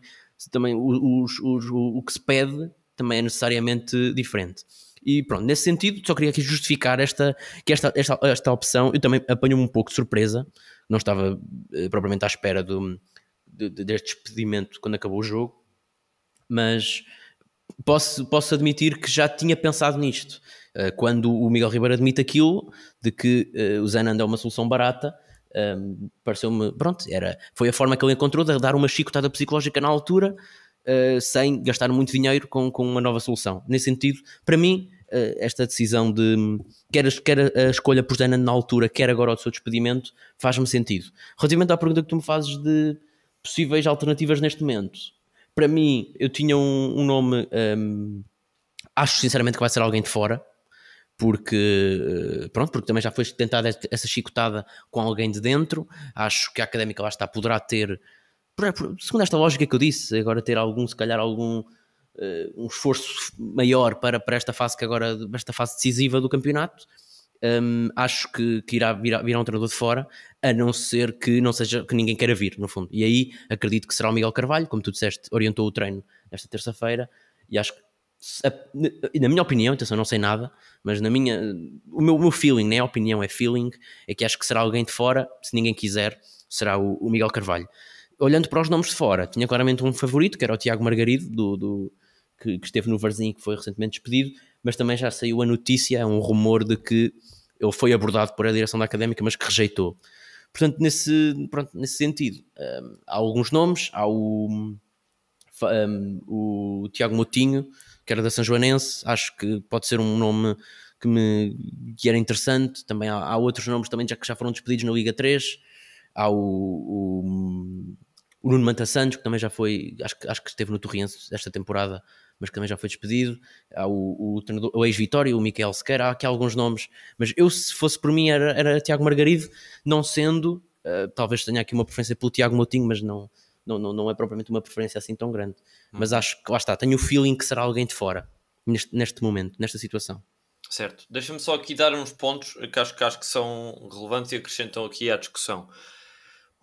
também os, os, o, o que se pede também é necessariamente diferente. E pronto, nesse sentido, só queria aqui justificar esta, que esta, esta, esta opção. Eu também apanho-me um pouco de surpresa, não estava eh, propriamente à espera do, de, deste despedimento quando acabou o jogo, mas posso, posso admitir que já tinha pensado nisto. Uh, quando o Miguel Ribeiro admite aquilo, de que uh, o Zenando é uma solução barata, um, pareceu-me, pronto, era, foi a forma que ele encontrou de dar uma chicotada psicológica na altura, uh, sem gastar muito dinheiro com, com uma nova solução. Nesse sentido, para mim, esta decisão de quer, quer a escolha por Zenan na altura, quer agora o seu despedimento, faz-me sentido. Relativamente à pergunta que tu me fazes de possíveis alternativas neste momento, para mim, eu tinha um, um nome, um, acho sinceramente que vai ser alguém de fora, porque eh, pronto, porque também já foi tentada essa chicotada com alguém de dentro. Acho que a académica lá está poderá ter, segundo esta lógica que eu disse, agora ter algum, se calhar algum uh, um esforço maior para, para esta fase que agora, esta fase decisiva do campeonato. Um, acho que, que irá vir, vir um treinador de fora, a não ser que não seja que ninguém queira vir, no fundo. E aí acredito que será o Miguel Carvalho, como tu disseste, orientou o treino esta terça-feira, e acho que na minha opinião, atenção, não sei nada, mas na minha, o meu, meu feeling, nem é opinião, é feeling, é que acho que será alguém de fora, se ninguém quiser, será o, o Miguel Carvalho. Olhando para os nomes de fora, tinha claramente um favorito, que era o Tiago Margarido, do, do que, que, esteve no Varzim e que foi recentemente despedido, mas também já saiu a notícia, um rumor de que ele foi abordado por a direção da académica, mas que rejeitou. Portanto, nesse, pronto, nesse sentido, um, há alguns nomes, há o, um, o Tiago Moutinho, que era da São Joanense, acho que pode ser um nome que me que era interessante. Também há, há, outros nomes também já que já foram despedidos na Liga 3. Há o, o, o Nuno Manta Santos, que também já foi, acho, acho que esteve no Torriense esta temporada, mas que também já foi despedido. Há o, o, o ex-Vitória, o Miquel Sequeira, há aqui alguns nomes, mas eu, se fosse por mim, era, era Tiago Margarido, não sendo, uh, talvez tenha aqui uma preferência pelo Tiago Moutinho, mas não, não, não, não é propriamente uma preferência assim tão grande. Hum. Mas acho que lá está, tenho o feeling que será alguém de fora neste, neste momento, nesta situação. Certo. Deixa-me só aqui dar uns pontos que acho, que acho que são relevantes e acrescentam aqui à discussão.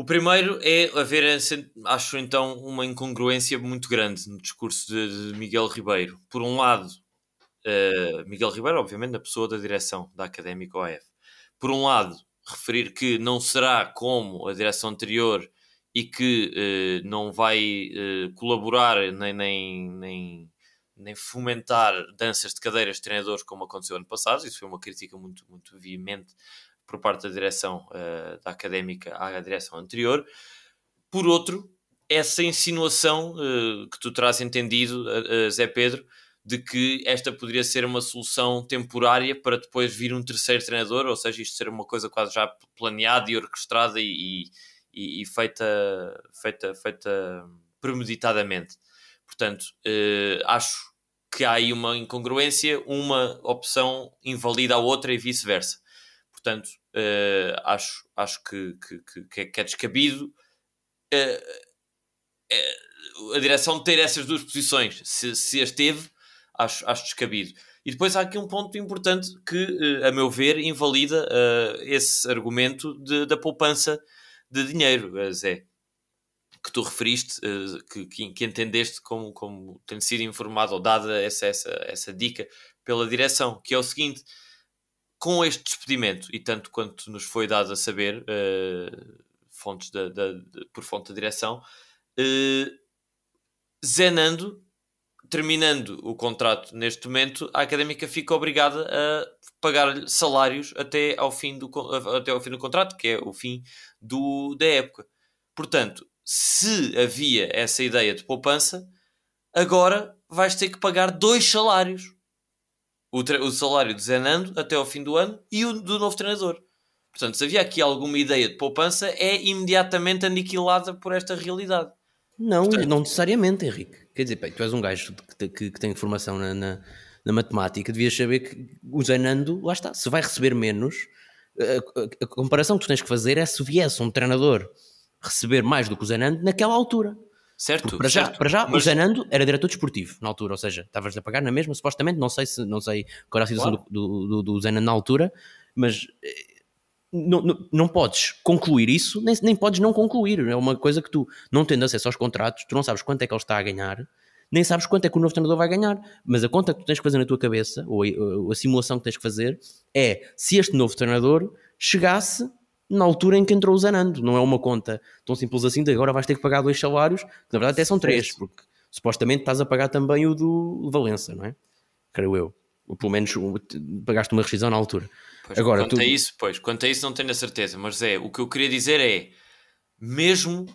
O primeiro é haver, acho então, uma incongruência muito grande no discurso de, de Miguel Ribeiro. Por um lado, uh, Miguel Ribeiro, obviamente, a pessoa da direção da Académica OF. Por um lado, referir que não será como a direção anterior e que uh, não vai uh, colaborar nem, nem, nem, nem, fomentar danças de cadeiras de treinadores como aconteceu ano passado. Isso foi uma crítica muito, muito veemente por parte da direção uh, da académica à direção anterior. Por outro, essa insinuação que tu terás entendido, Zé Pedro, de que esta poderia ser uma solução temporária para depois vir um terceiro treinador, ou seja, isto ser uma coisa quase já planeada e orquestrada e, e, e feita, feita, feita premeditadamente. Portanto, acho que há aí uma incongruência, uma opção invalida a outra e vice-versa. Portanto, eh, acho, acho que, que, que, que é descabido eh, eh, a direção ter essas duas posições. Se, se as teve, acho, acho descabido. E depois há aqui um ponto importante que, a meu ver, invalida uh, esse argumento de, da poupança de dinheiro, Zé, que tu referiste, que, que, entendeste como, como tendo sido informado ou dada essa, essa, essa dica pela direção, que é o seguinte: com este despedimento, e tanto quanto nos foi dado a saber, uh, fontes da, da, de, por fonte da direção, uh, Zenando, terminando o contrato neste momento, a académica fica obrigada a pagar-lhe salários até ao, fim do, até ao fim do contrato, que é o fim do, da época. Portanto, se havia essa ideia de poupança, agora vais ter que pagar dois salários. O, o salário de Zenando até ao fim do ano e o do novo treinador. Portanto, se havia aqui alguma ideia de poupança, é imediatamente aniquilada por esta realidade. Não, Portanto, não necessariamente, Henrique. Quer dizer, bem, tu és um gajo que, que, que tem formação na, na, na, matemática, devias saber que o Zenando, lá está, se vai receber menos, a, a, comparação que tu tens que fazer é se viesse um treinador receber mais do que o Zenando naquela altura. Certo, Porque para já, certo. para já mas... o Zenando era diretor desportivo na altura, ou seja, estavas a pagar na mesma, supostamente, não sei se não sei qual era a situação claro. do, do, do, Zenando na altura, mas eh, não, não, não podes concluir isso, nem, nem podes não concluir. É uma coisa que tu, não tendo acesso aos contratos, tu não sabes quanto é que ele está a ganhar, nem sabes quanto é que o novo treinador vai ganhar. Mas a conta que tu tens que fazer na tua cabeça, ou a, a simulação que tens que fazer, é se este novo treinador chegasse na altura em que entrou o Zanando. Não é uma conta tão simples assim de agora vais ter que pagar dois salários, que na verdade até são três, porque supostamente estás a pagar também o do Valença, não é? Creio eu. Ou pelo menos pagaste uma rescisão na altura. Pois, agora, quanto tu... a isso, pois, quanto a isso não tenho a certeza, mas é, o que eu queria dizer é, mesmo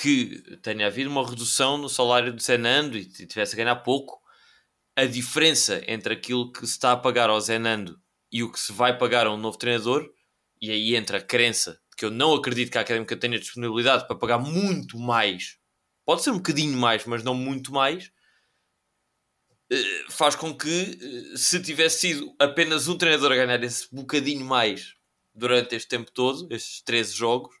que tenha havido uma redução no salário de Zenando e tivesse a ganhar pouco, a diferença entre aquilo que se está a pagar ao Zenando e o que se vai pagar a um novo treinador, e aí entra a crença de que eu não acredito que a Académica tenha disponibilidade para pagar muito mais, pode ser um bocadinho mais, mas não muito mais, eh, faz com que eh, se tivesse sido apenas um treinador a ganhar esse bocadinho mais durante este tempo todo, estes 13 jogos,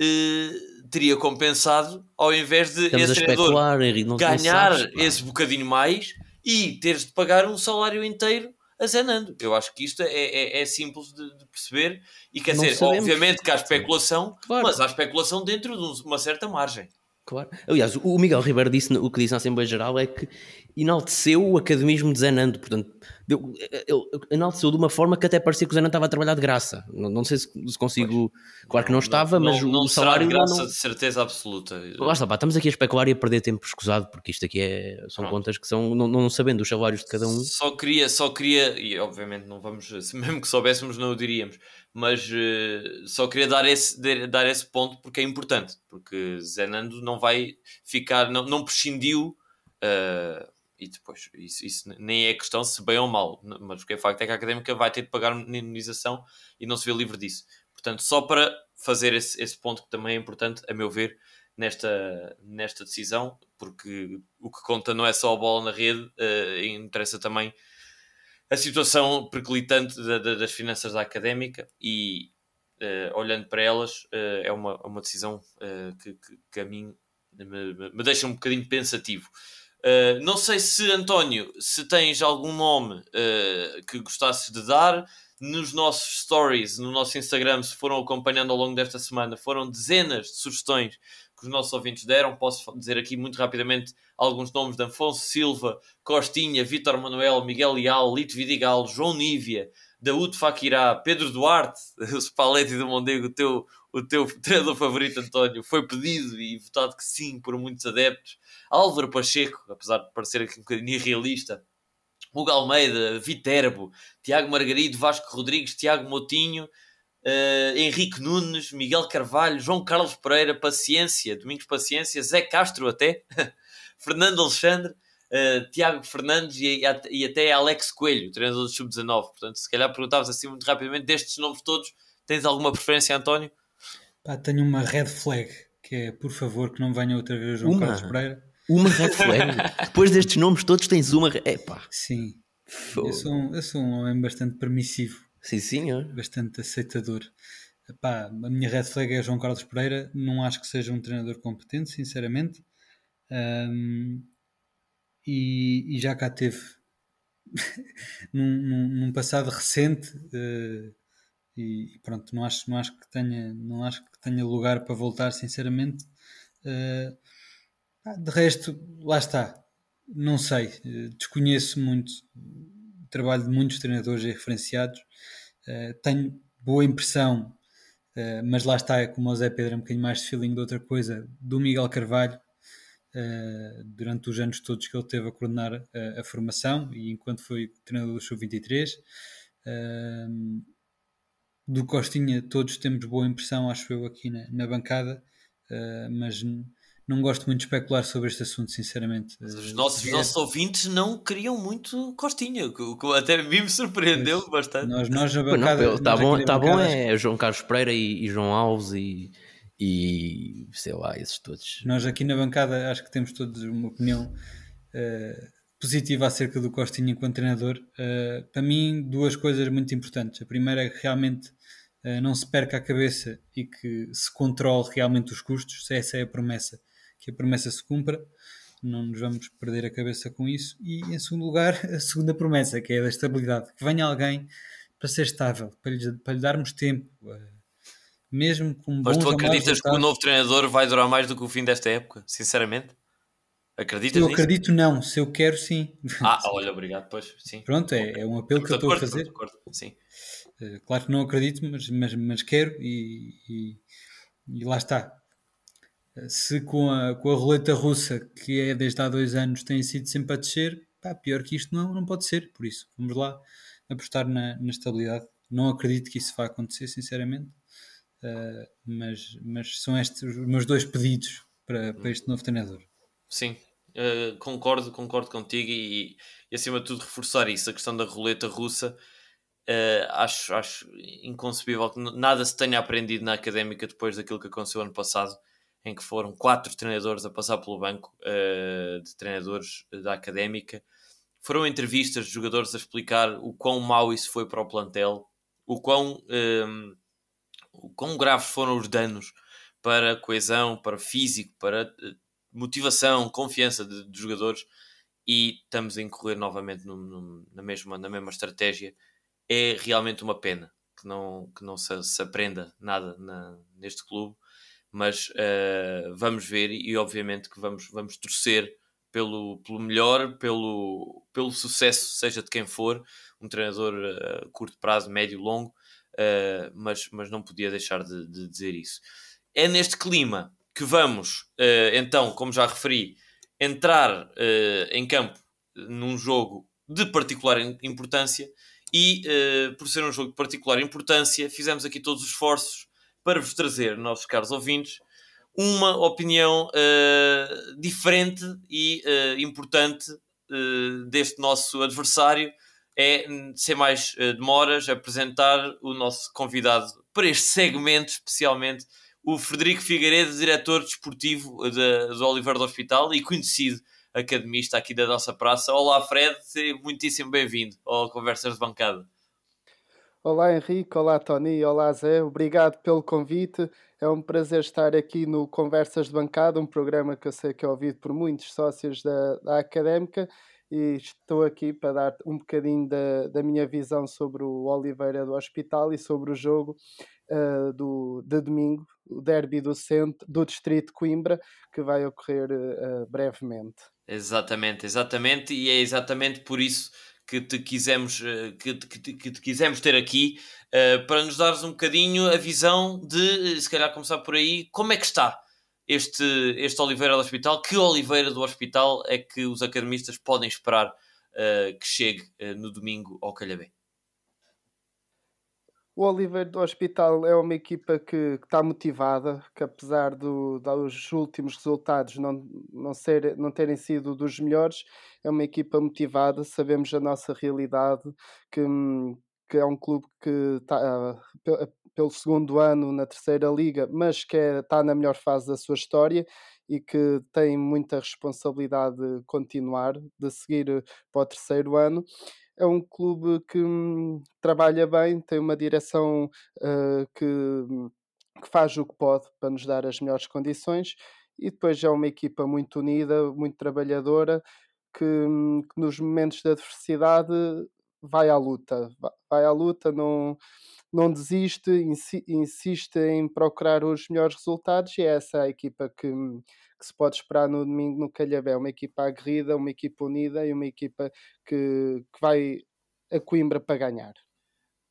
eh, teria compensado ao invés de Estamos esse treinador Henrique, ganhar sabes, esse bocadinho mais e teres de pagar um salário inteiro a Zenando. Eu acho que isto é, é, é simples de, de perceber e quer Não dizer, sabemos. obviamente que há especulação, Claro. mas há especulação dentro de um- uma certa margem. Claro. Aliás, o Miguel Ribeiro disse, o que disse na Assembleia Geral é que enalteceu o academismo de Zenando, portanto, deu- ele enalteceu de uma forma que até parecia que o Zenando estava a trabalhar de graça. Não, não sei se, se consigo. Claro que não estava, mas não, o não será salário de graça não. de certeza absoluta. Lá está, pá, estamos aqui a especular e a perder tempo escusado, porque isto aqui é, são Pronto. contas que são, não, não sabendo os salários de cada um. Só queria, só queria, e obviamente não vamos, se mesmo que soubéssemos não o diríamos, mas eh, só queria dar esse, dar esse ponto porque é importante, porque Zenando não vai ficar, não, não prescindiu, eh, e depois, isso, isso nem é questão se bem ou mal, mas o que é facto é que a académica vai ter de pagar uma indenização e não se vê livre disso. Portanto, só para fazer esse, esse ponto que também é importante, a meu ver, nesta, nesta decisão, porque o que conta não é só a bola na rede, eh, interessa também a situação periclitante da- da- das finanças da académica e eh, olhando para elas eh, é uma, uma decisão que, que- que a mim me- me deixa um bocadinho pensativo. Eh, não sei se, António, se tens algum nome eh, que gostasses de dar nos nossos stories, no nosso Instagram, se foram acompanhando ao longo desta semana, foram dezenas de sugestões que os nossos ouvintes deram. Posso dizer aqui muito rapidamente alguns nomes de Afonso Silva, Costinha, Vítor Manuel, Miguel Leal, Lito Vidigal, João Nívia, Daúde Fakirá, Pedro Duarte, o Spalletti do Mondego, o teu, o teu treinador favorito, António, foi pedido e votado que sim por muitos adeptos. Álvaro Pacheco, apesar de parecer aqui um bocadinho irrealista, Hugo Almeida, Viterbo, Tiago Margarido, Vasco Rodrigues, Tiago Motinho, eh, Henrique Nunes, Miguel Carvalho, João Carlos Pereira, Paciência, Domingos Paciência, Zé Castro até, Fernando Alexandre, eh, Tiago Fernandes e, e at- e até Alex Coelho, treinador do Sub-19. Portanto, se calhar perguntavas assim muito rapidamente, destes nomes todos, tens alguma preferência, António? Pá, tenho uma red flag, que é, por favor, que não venha outra vez o João Uma? Carlos Pereira. Uma red flag. Depois destes nomes todos tens uma. Epá. Sim, eu sou, um- eu sou um homem bastante permissivo, Sim, senhor. bastante aceitador. Epá, a minha red flag é João Carlos Pereira. Não acho que seja um treinador competente, sinceramente. Ahm, e, e já cá teve num, num- num passado recente eh, e pronto, não acho, não acho que tenha não acho que tenha lugar para voltar, sinceramente. Pá, de resto, lá está. Não sei, eh, desconheço muito o trabalho de muitos treinadores aí referenciados. Tenho boa impressão, mas lá está, é como o Zé Pedro, é um bocadinho mais de feeling de outra coisa, do Miguel Carvalho, durante os anos todos que ele teve a coordenar a, a formação e enquanto foi treinador do Sub-23. Eh, do Costinha, todos temos boa impressão, acho eu, aqui na, na bancada, eh, mas não gosto muito de especular sobre este assunto, sinceramente. Os Eh, nossos, os é- nossos ouvintes não queriam muito Costinha, o que, o que até a mim me surpreendeu bastante. Nós, nós na Pois não, bancada. Está bom, tá bom é João Carlos Pereira e, e João Alves e, e sei lá, esses todos. Nós aqui na bancada acho que temos todos uma opinião eh, positiva acerca do Costinha enquanto treinador. Eh, para mim, duas coisas muito importantes. A primeira é que realmente eh, não se perca a cabeça e que se controle realmente os custos, se essa é a promessa, que a promessa se cumpra. Não nos vamos perder a cabeça com isso. E em segundo lugar, a segunda promessa, que é a da estabilidade. Que venha alguém para ser estável, para lhe, para lhe darmos tempo. Mesmo com Mas tu acreditas que o novo treinador vai durar mais do que o fim desta época? Sinceramente? Acreditas Eu nisso? acredito não, se eu quero sim. Ah, olha, obrigado, pois, sim. Pronto, é, é um apelo que eu Estou a fazer. acordo, Sim. Eh, Claro que não acredito, mas, mas, mas quero e, e, e lá está. Eh, Se com a, com a roleta russa, que é desde há dois anos, tem sido sempre a descer, pá, pior que isto não, não pode ser. Por isso, vamos lá apostar na, na estabilidade. Não acredito que isso vá acontecer, sinceramente. Eh, mas, mas são estes os meus dois pedidos para, para este novo treinador. Sim, uh, concordo, concordo contigo e, e, acima de tudo reforçar isso, a questão da roleta russa. Uh, acho, acho inconcebível que nada se tenha aprendido na académica depois daquilo que aconteceu ano passado, em que foram quatro treinadores a passar pelo banco uh, de treinadores da académica. Foram entrevistas de jogadores a explicar o quão mau isso foi para o plantel, o quão, o quão graves foram os danos para coesão, para físico, para motivação, confiança de, de jogadores e estamos a incorrer novamente no, no, na, mesma, na mesma estratégia. É realmente uma pena que não, que não se, se aprenda nada na, neste clube, mas uh, vamos ver e obviamente que vamos, vamos torcer pelo, pelo melhor, pelo, pelo sucesso, seja de quem for, um treinador a uh, curto prazo, médio, longo, uh, mas, mas não podia deixar de, de dizer isso. É neste clima que vamos, uh, então, como já referi, entrar uh, em campo num jogo de particular importância e, uh, por ser um jogo de particular importância, fizemos aqui todos os esforços para vos trazer, nossos caros ouvintes, uma opinião diferente e importante deste nosso adversário. É, sem mais demoras, apresentar o nosso convidado para este segmento, especialmente o Frederico Figueiredo, diretor desportivo de, do Oliveira do Hospital e conhecido academista aqui da nossa praça. Olá, Fred, muitíssimo bem-vindo ao Conversas de Bancada. Olá, Henrique. Olá, Tony. Olá, Zé. Obrigado pelo convite. É um prazer estar aqui no Conversas de Bancada, um programa que eu sei que é ouvido por muitos sócios da, da Académica e estou aqui para dar um bocadinho da, da minha visão sobre o Oliveira do Hospital e sobre o jogo uh, do, de domingo, o derby do, centro, do distrito de Coimbra, que vai ocorrer uh, brevemente. Exatamente, exatamente, e é exatamente por isso que te quisemos, eh, que, que, que te quisemos ter aqui, uh, para nos dares um bocadinho a visão de, se calhar começar por aí, como é que está este, este Oliveira do Hospital, que Oliveira do Hospital é que os academistas podem esperar uh, que chegue uh, no domingo ao Calhabé? O Oliveira do Hospital é uma equipa que, está motivada, que apesar do, dos últimos resultados não, não, ser, não terem sido dos melhores, é uma equipa motivada, sabemos a nossa realidade, que, que é um clube que está pelo segundo ano na terceira liga, mas que é, está na melhor fase da sua história e que tem muita responsabilidade de continuar, de seguir para o terceiro ano. É um clube que hum, trabalha bem, tem uma direção uh, que, hum, que, faz o que pode para nos dar as melhores condições e depois é uma equipa muito unida, muito trabalhadora, que, hum, que nos momentos de adversidade vai à luta, vai à luta, não, não desiste, insiste em procurar os melhores resultados e é essa a equipa que, que se pode esperar no domingo no Calhabé. Uma equipa aguerrida, uma equipa unida e uma equipa que, que vai a Coimbra para ganhar.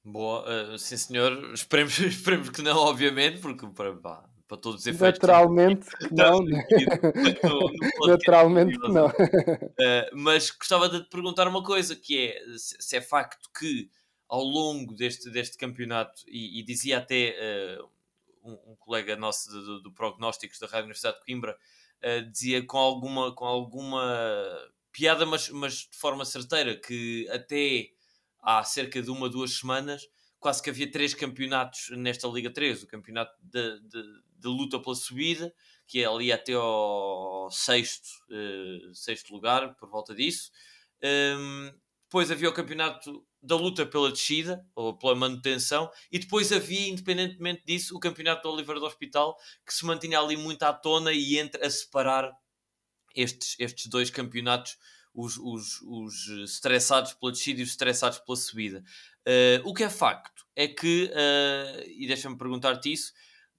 Boa, uh, sim senhor, esperemos, esperemos que não, obviamente, porque pá, para todos os efeitos. Naturalmente que não. Né? Naturalmente que não. Uh, mas gostava de te perguntar uma coisa, que é se é facto que ao longo deste, deste campeonato, e, e dizia até uh, um, um, colega nosso do, do, do Prognósticos da Rádio Universidade de Coimbra, uh, dizia com alguma, com alguma piada, mas, mas de forma certeira, que até há cerca de uma, duas semanas, quase que havia três campeonatos nesta Liga 3, o campeonato de, de, de luta pela subida, que é ali até ao sexto, uh, sexto lugar, por volta disso. Um, depois havia o campeonato da luta pela descida ou pela manutenção, e depois havia, independentemente disso, o campeonato do Oliveira do Hospital que se mantinha ali muito à tona e entre a separar estes, estes dois campeonatos, os, os, os estressados pela descida e os estressados pela subida. Uh, o que é facto é que, uh, e deixa-me perguntar-te isso,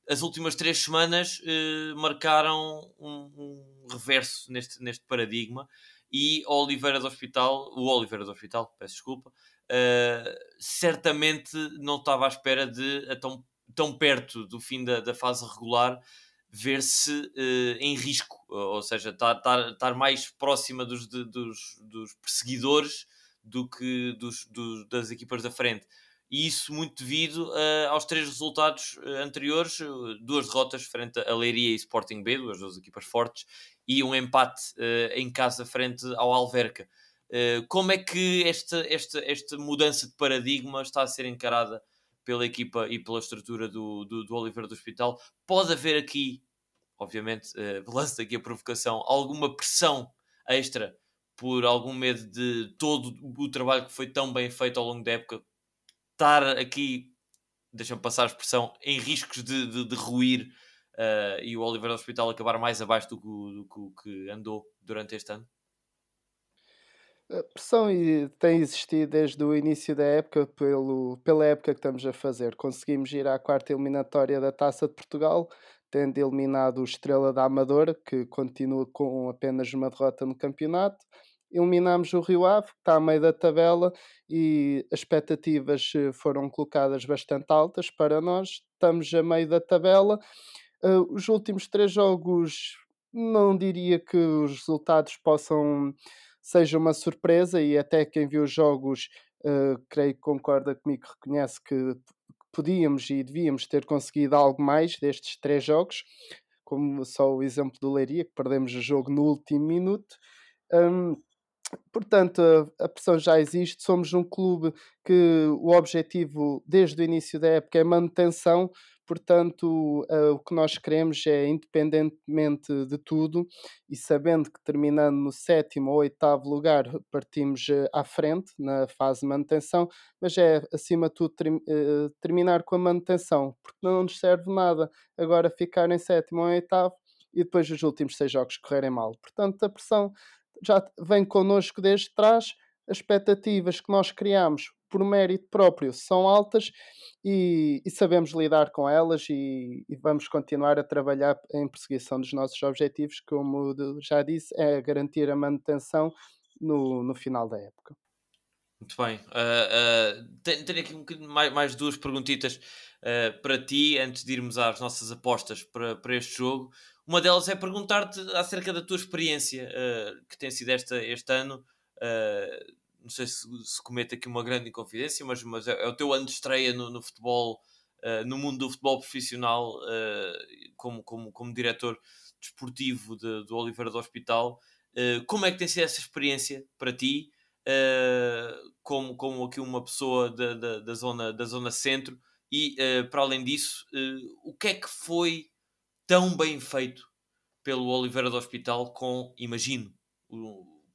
as últimas três semanas uh, marcaram um, um, reverso neste, neste paradigma e Oliveira do Hospital, o Oliveira do Hospital, peço desculpa, uh, certamente não estava à espera de, a tão, tão perto do fim da, da fase regular, ver-se uh, em risco, ou seja, estar, mais próxima dos, de, dos, dos, perseguidores do que dos, dos, das equipas da frente. E isso muito devido uh, aos três resultados uh, anteriores, duas derrotas frente a Leiria e Sporting B, duas, duas equipas fortes, e um empate uh, em casa frente ao Alverca. Como é que esta, esta, esta mudança de paradigma está a ser encarada pela equipa e pela estrutura do, do, do Oliveira do Hospital? Pode haver aqui, obviamente, uh, lanço aqui a provocação, alguma pressão extra por algum medo de todo o trabalho que foi tão bem feito ao longo da época estar aqui, deixa-me passar a expressão, em riscos de, de, de ruir uh, e o Oliveira do Hospital acabar mais abaixo do que, do que andou durante este ano? A pressão tem existido desde o início da época, pelo, pela época que estamos a fazer. Conseguimos ir à quarta eliminatória da Taça de Portugal, tendo eliminado o Estrela da Amadora, que continua com apenas uma derrota no campeonato. Eliminamos o Rio Ave, que está a meio da tabela, e as expectativas eh, foram colocadas bastante altas para nós. Estamos a meio da tabela Uh, os últimos três jogos, não diria que os resultados possam seja uma surpresa e até quem viu os jogos, uh, creio que concorda comigo, reconhece que podíamos e devíamos ter conseguido algo mais destes três jogos, como só o exemplo do Leiria, que perdemos o jogo no último minuto. Um, portanto, a, pressão já existe. Somos um clube que o objetivo desde o início da época é manutenção, Portanto, uh, o que nós queremos é, independentemente de tudo, e sabendo que terminando no sétimo ou oitavo lugar, partimos uh, à frente na fase de manutenção, mas é, acima de tudo, uh, terminar com a manutenção, porque não nos serve nada agora ficar em sétimo ou oitavo e depois os últimos seis jogos correrem mal. Portanto, a pressão já vem connosco desde trás, as expectativas que nós criamos por mérito próprio são altas e, e sabemos lidar com elas e, e, vamos continuar a trabalhar em perseguição dos nossos objetivos, como já disse, é garantir a manutenção no, no final da época. Muito bem. Uh, uh, tenho, tenho, aqui um mais, mais duas perguntitas uh, para ti, antes de irmos às nossas apostas para, para este jogo. Uma delas é perguntar-te acerca da tua experiência, que tem sido esta, este ano não sei se, se comete aqui uma grande inconfidência, mas, mas é, é, o teu ano de estreia no, no futebol, no mundo do futebol profissional, como, como, como diretor desportivo de, do Oliveira do Hospital. Como é que tem sido essa experiência para ti, como, como aqui uma pessoa da, da, da zona, da zona centro? E, para além disso, o que é que foi tão bem feito pelo Oliveira do Hospital com, imagino,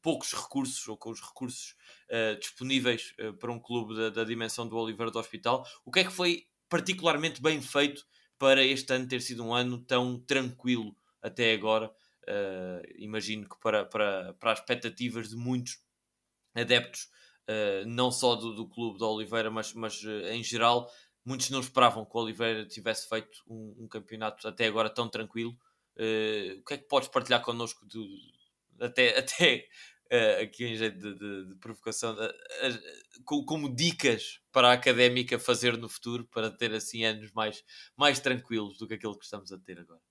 poucos recursos ou com os recursos uh, disponíveis uh, para um clube da, da, dimensão do Oliveira do Hospital. O que é que foi particularmente bem feito para este ano ter sido um ano tão tranquilo até agora? Uh, imagino que para, para, para as expectativas de muitos adeptos, não só do, do clube da Oliveira, mas, mas em geral, muitos não esperavam que o Oliveira tivesse feito um, um campeonato até agora tão tranquilo. o que é que podes partilhar connosco até, até uh, aqui em jeito de, de, de provocação, uh, uh, como dicas para a académica fazer no futuro para ter assim anos mais, mais tranquilos do que aquele que estamos a ter agora?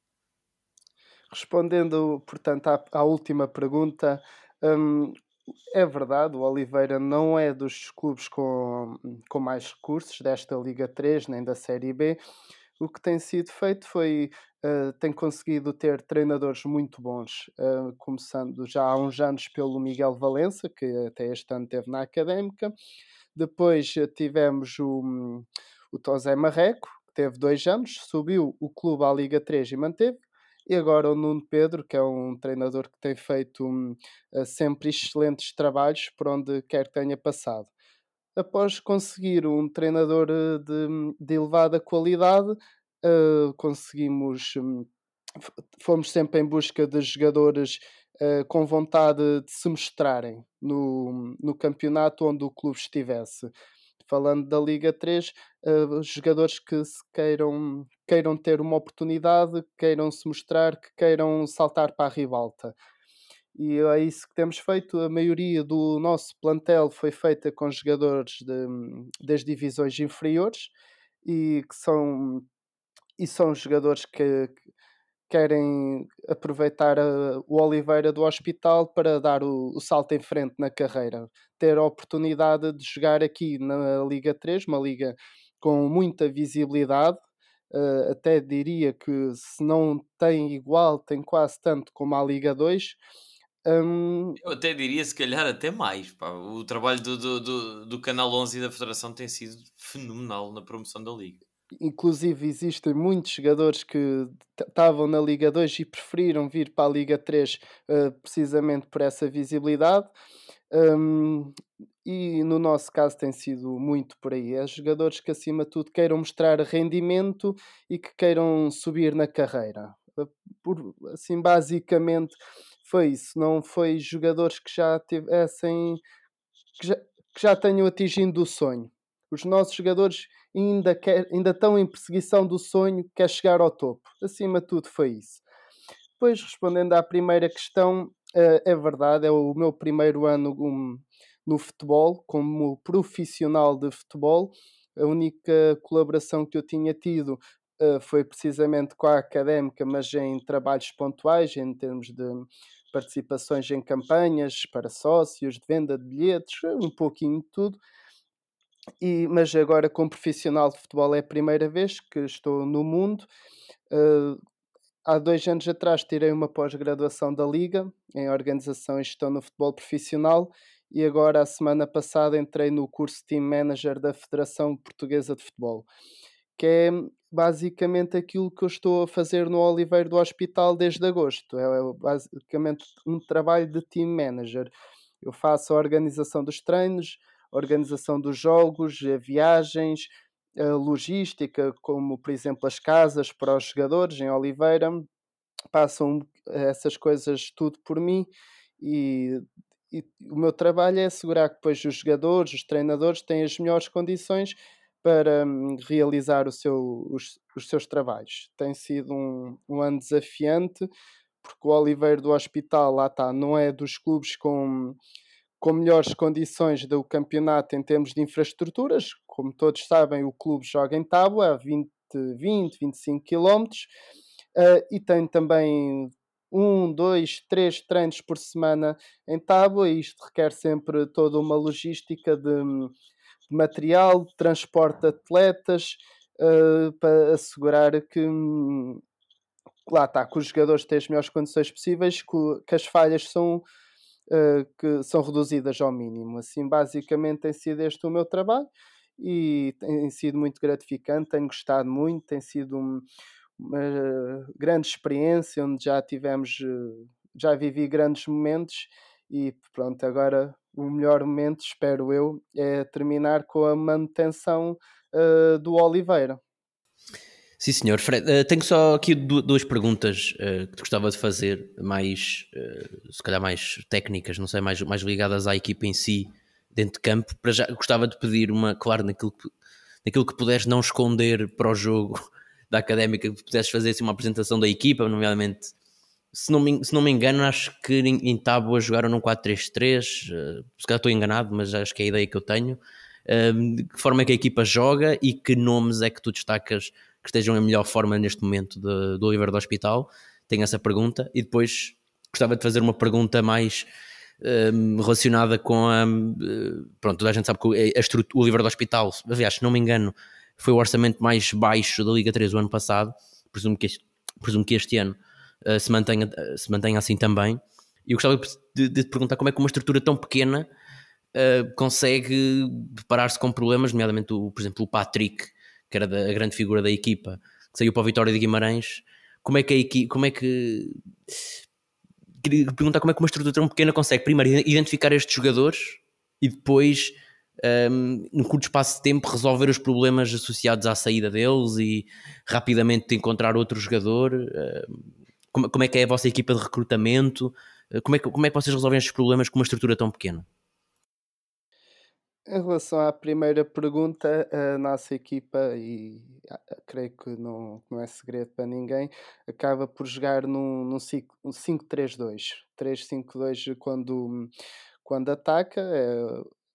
Respondendo, portanto, à, à última pergunta, um, é verdade, o Oliveira não é dos clubes com, com mais recursos desta Liga 3 nem da Série B. O que tem sido feito foi uh, tem conseguido ter treinadores muito bons, uh, começando já há uns anos pelo Miguel Valença, que até este ano esteve na Académica. Depois uh, tivemos o, o Tosé Marreco, que teve dois anos, subiu o clube à Liga 3 e manteve. E agora o Nuno Pedro, que é um treinador que tem feito um, sempre excelentes trabalhos por onde quer que tenha passado após conseguir um treinador de, de elevada qualidade, uh, conseguimos. Um, fomos sempre em busca de jogadores uh, com vontade de se mostrarem no, no campeonato onde o clube estivesse. Falando da Liga 3, uh, eh, jogadores que se queiram, queiram ter uma oportunidade, queiram se mostrar, que queiram saltar para a ribalta. E é isso que temos feito. A maioria do nosso plantel foi feita com jogadores de, das divisões inferiores e que são e são jogadores que, que querem aproveitar a, o Oliveira do hospital para dar o, o, salto em frente na carreira, ter a oportunidade de jogar aqui na Liga 3, uma liga com muita visibilidade, uh, até diria que se não tem igual, tem quase tanto como a Liga 2. Um... Eu até diria, se calhar, até mais. Pá. O trabalho do, do, do, do Canal 11 e da Federação tem sido fenomenal na promoção da Liga. Inclusive, existem muitos jogadores que estavam na Liga 2 e preferiram vir para a Liga 3 uh, precisamente por essa visibilidade. Um, e no nosso caso tem sido muito por aí. É jogadores que, acima de tudo, queiram mostrar rendimento e que queiram subir na carreira. Eh, por, assim, basicamente foi isso. Não foi jogadores que já tivessem. que já, que já tenham atingido o sonho. Os nossos jogadores ainda, quer, ainda estão em perseguição do sonho, quer chegar ao topo. Acima de tudo, foi isso. Depois, respondendo à primeira questão, eh, é verdade, é o meu primeiro ano no futebol, como profissional de futebol. A única colaboração que eu tinha tido uh, foi precisamente com a académica, mas em trabalhos pontuais, em termos de participações em campanhas para sócios, de venda de bilhetes, um pouquinho de tudo. E, mas agora, como profissional de futebol, é a primeira vez que estou no mundo. Uh, há dois anos atrás tirei uma pós-graduação da Liga em Organização e Gestão no Futebol Profissional e agora, a semana passada, entrei no curso Team Manager da Federação Portuguesa de Futebol, que é basicamente aquilo que eu estou a fazer no Oliveira do Hospital desde agosto. É, é basicamente um trabalho de Team Manager. Eu faço a organização dos treinos, organização dos jogos, viagens, a logística, como por exemplo as casas para os jogadores em Oliveira, passam essas coisas tudo por mim e, e, o meu trabalho é assegurar que depois os jogadores, os treinadores têm as melhores condições para um, realizar seu, os, os, seus trabalhos. Tem sido um, um ano desafiante, porque o Oliveira do Hospital, lá está, não é dos clubes com com melhores condições do campeonato em termos de infraestruturas. Como todos sabem, o clube joga em tábua a 20, 20 25 km uh, e tem também um, dois, três treinos por semana em tábua e isto requer sempre toda uma logística de, de material, de transporte de atletas uh, para assegurar que lá está, que os jogadores têm as melhores condições possíveis, que as falhas são uh, que são reduzidas ao mínimo. Assim, basicamente tem sido este o meu trabalho e tem sido muito gratificante, tenho gostado muito, tem sido um, uma grande experiência onde já tivemos, eh, já vivi grandes momentos e pronto, agora o melhor momento, espero eu, é terminar com a manutenção uh, do Oliveira. Sim, senhor. Fred, uh, tenho só aqui duas perguntas uh, que gostava de fazer, mais, uh, se calhar mais técnicas, não sei, mais, mais ligadas à equipa em si, dentro de campo. Para já, gostava de pedir uma, claro, naquilo que, naquilo que puderes não esconder para o jogo da académica, que pudesses fazer assim, uma apresentação da equipa, nomeadamente, se não me, se não me engano, acho que em, em Tábua jogaram num 4-3-3, se calhar estou enganado, mas acho que é a ideia que eu tenho. de que forma é que a equipa joga e que nomes é que tu destacas que estejam em melhor forma neste momento de, do Oliver do Hospital? Tenho essa pergunta e depois gostava de fazer uma pergunta mais um, relacionada com a. Pronto, toda a gente sabe que a o Oliver do Hospital, aliás, se não me engano, foi o orçamento mais baixo da Liga 3 do ano passado. Presumo que este, presumo que este ano uh, se, mantenha, se mantenha assim também. E eu gostava de, de, te perguntar como é que uma estrutura tão pequena uh, consegue deparar-se com problemas, nomeadamente, o, por exemplo, o Patrick que era a grande figura da equipa, que saiu para a Vitória de Guimarães, como é que a equipa, como é que queria perguntar como é que uma estrutura tão pequena consegue primeiro identificar estes jogadores e depois um, num curto espaço de tempo resolver os problemas associados à saída deles e rapidamente encontrar outro jogador um, como, como, é que é a vossa equipa de recrutamento como é, que, como é que vocês resolvem estes problemas com uma estrutura tão pequena? Em relação à primeira pergunta, a nossa equipa, e creio que não, não é segredo para ninguém, acaba por jogar num, num 5-3-2. 3-5-2 quando, quando ataca,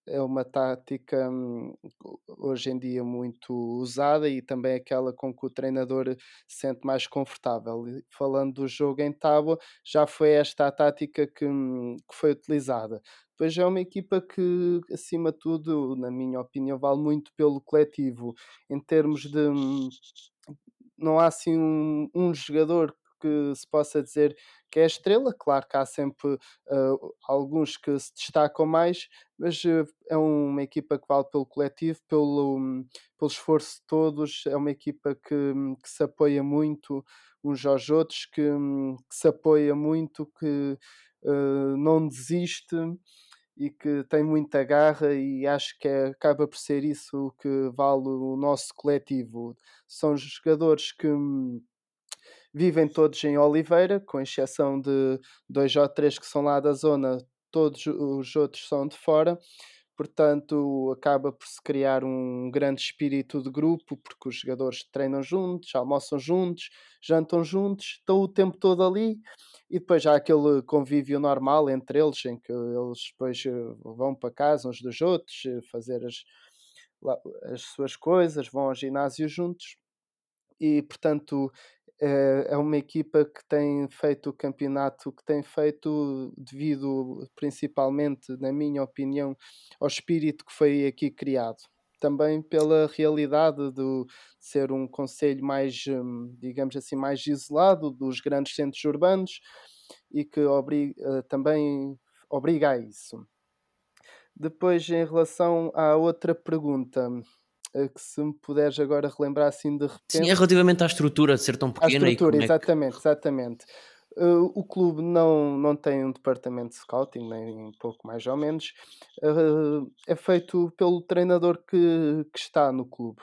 é, é uma tática hum, hoje em dia muito usada e também aquela com que o treinador se sente mais confortável. falando do jogo em tábua, já foi esta a tática que, hum, que foi utilizada. Depois é uma equipa que, acima de tudo, na minha opinião, vale muito pelo coletivo, em termos de, não há assim um, um jogador que se possa dizer que é estrela. Claro que há sempre uh, alguns que se destacam mais, mas uh, é uma equipa que vale pelo coletivo, pelo, um, pelo esforço de todos. É uma equipa que, hum, que se apoia muito uns aos outros, que, que se apoia muito, que uh, não desiste e que tem muita garra e acho que é, acaba por ser isso que vale o nosso coletivo. São jogadores que hum, vivem todos em Oliveira, com exceção de dois ou três que são lá da zona, todos os outros são de fora. Portanto, acaba por se criar um grande espírito de grupo, porque os jogadores treinam juntos, almoçam juntos, jantam juntos, estão o tempo todo ali e depois há aquele convívio normal entre eles, em que eles depois eh, vão para casa uns dos outros, eh, fazer as, as suas coisas, vão ao ginásio juntos e, portanto, é, é uma equipa que tem feito o campeonato que tem feito devido principalmente, na minha opinião, ao espírito que foi aqui criado. Também pela realidade de ser um conselho mais, hum, digamos assim, mais isolado dos grandes centros urbanos e que obriga, eh, também obriga a isso. Depois, em relação à outra pergunta, que se me puderes agora relembrar assim de repente. Sim, é relativamente à estrutura de ser tão pequena. À estrutura, exatamente, é que... exatamente. Uh, o clube não, não tem um departamento de scouting, nem um pouco mais ou menos. Uh, é feito pelo treinador que, que está no clube.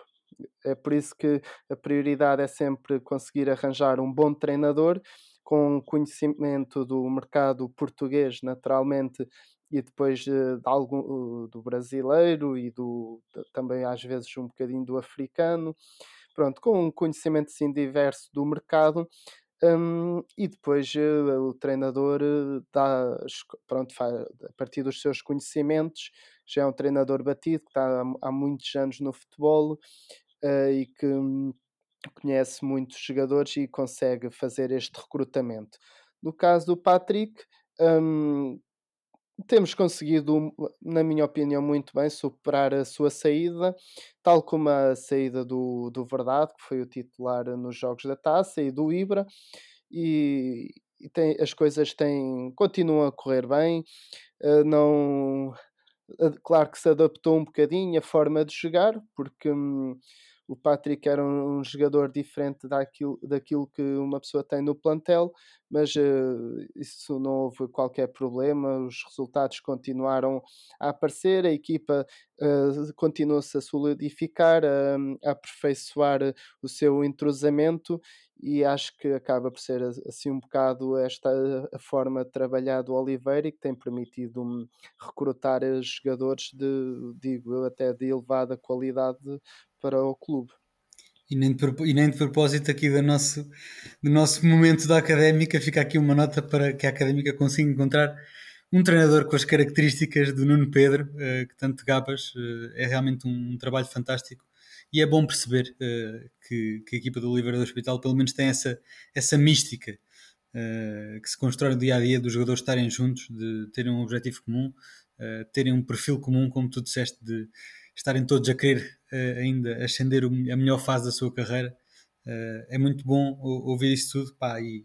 É por isso que a prioridade é sempre conseguir arranjar um bom treinador com conhecimento do mercado português, naturalmente, e depois de, de algum, do brasileiro e do, também às vezes um bocadinho do africano, pronto, com um conhecimento assim diverso do mercado. Um, e depois uh, o treinador dá, pronto, faz, a partir dos seus conhecimentos, já é um treinador batido que está há, há muitos anos no futebol e que um, conhece muitos jogadores e consegue fazer este recrutamento. No caso do Patrick, um, temos conseguido, na minha opinião, muito bem superar a sua saída, tal como a saída do, do Verdade, que foi o titular nos Jogos da Taça, e do Ibra, e, e tem, as coisas têm, continuam a correr bem, uh, não... Claro que se adaptou um bocadinho a forma de jogar, porque hum, o Patrick era um, um, jogador diferente daquilo, daquilo que uma pessoa tem no plantel, mas uh, isso não houve qualquer problema, os resultados continuaram a aparecer, a equipa uh, continuou-se a solidificar, a, a aperfeiçoar o seu entrosamento e acho que acaba por ser assim um bocado esta a forma de trabalhar do Oliveira e que tem permitido hum, recrutar jogadores de, digo até de elevada qualidade para o clube. E nem, de, e nem de propósito aqui do nosso, do nosso momento da académica, fica aqui uma nota para que a académica consiga encontrar um treinador com as características do Nuno Pedro, uh, que tanto gabas, uh, é realmente um, um, trabalho fantástico. E é bom perceber uh, que, que, a equipa do Oliveira do Hospital pelo menos tem essa, essa mística que se constrói no dia a dia dos jogadores estarem juntos, de terem um objetivo comum, terem um perfil comum, como tu disseste, de estarem todos a querer uh, ainda ascender a melhor fase da sua carreira. Uh, é muito bom ouvir isso tudo, pá, e,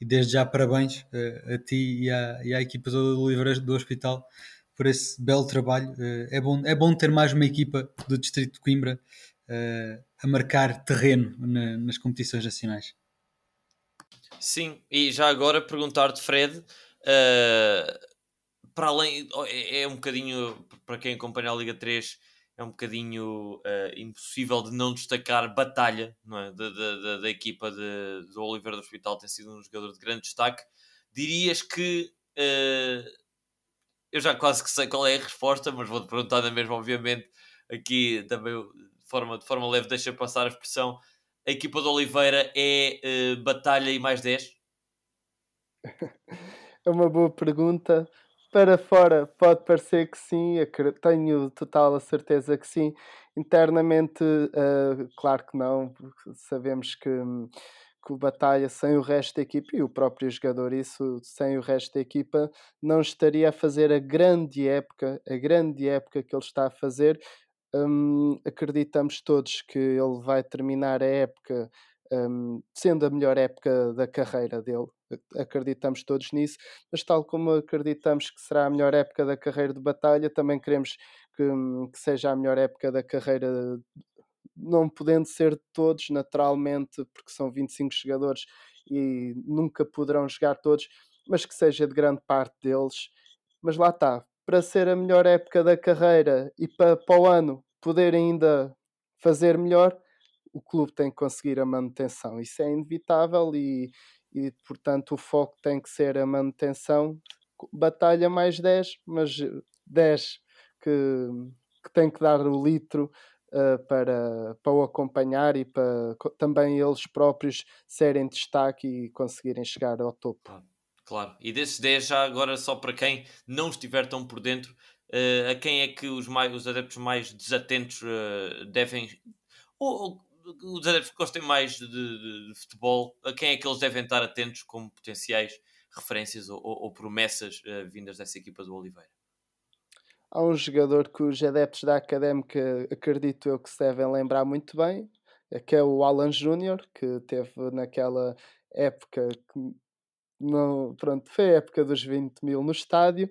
e desde já parabéns uh, a ti e à, e à equipa do Livreiros do Hospital por esse belo trabalho. é, bom, é bom ter mais uma equipa do Distrito de Coimbra a marcar terreno na, nas competições nacionais. Sim, e já agora perguntar-te, Fred, para além, é, é, um bocadinho, para quem acompanha a Liga 3, é um bocadinho uh, impossível de não destacar Batalha, não é? da, da, da equipa de, do Oliveira do Hospital, tem sido um jogador de grande destaque. Dirias que uh, eu já quase que sei qual é a resposta, mas vou-te perguntar da mesma, obviamente, aqui também de forma, de forma leve, deixa passar a expressão. A equipa do Oliveira é uh, Batalha e mais 10? É uma boa pergunta para fora pode parecer que sim, tenho total a certeza que sim. Internamente, uh, claro que não, sabemos que, que o Batalha sem o resto da equipa e o próprio jogador, isso sem o resto da equipa, não estaria a fazer a grande época, a grande época que ele está a fazer. Um, acreditamos todos que ele vai terminar a época um, sendo a melhor época da carreira dele. Acreditamos todos nisso, mas tal como acreditamos que será a melhor época da carreira de batalha, também queremos que, hum, que seja a melhor época da carreira, não podendo ser todos naturalmente, porque são 25 jogadores e nunca poderão jogar todos, mas que seja de grande parte deles. Mas lá está, para ser a melhor época da carreira e para, para o ano poder ainda fazer melhor, o clube tem que conseguir a manutenção. Isso é inevitável e, e portanto, o foco tem que ser a manutenção. Batalha mais 10, mas 10 que, que tem que dar o litro uh, para, para o acompanhar e para também eles próprios serem destaque e conseguirem chegar ao topo. Claro, e desses 10 já agora só para quem não estiver tão por dentro, uh, a quem é que os, mais, os adeptos mais desatentos uh, devem, ou, ou, os adeptos que gostem mais de, de, de, futebol, a quem é que eles devem estar atentos como potenciais referências ou, ou, ou promessas uh, vindas dessa equipa do Oliveira? Há um jogador que os adeptos da Académica acredito eu que se devem lembrar muito bem, que é o Alan Júnior, que teve naquela época que não, pronto, foi a época dos 20 mil no estádio.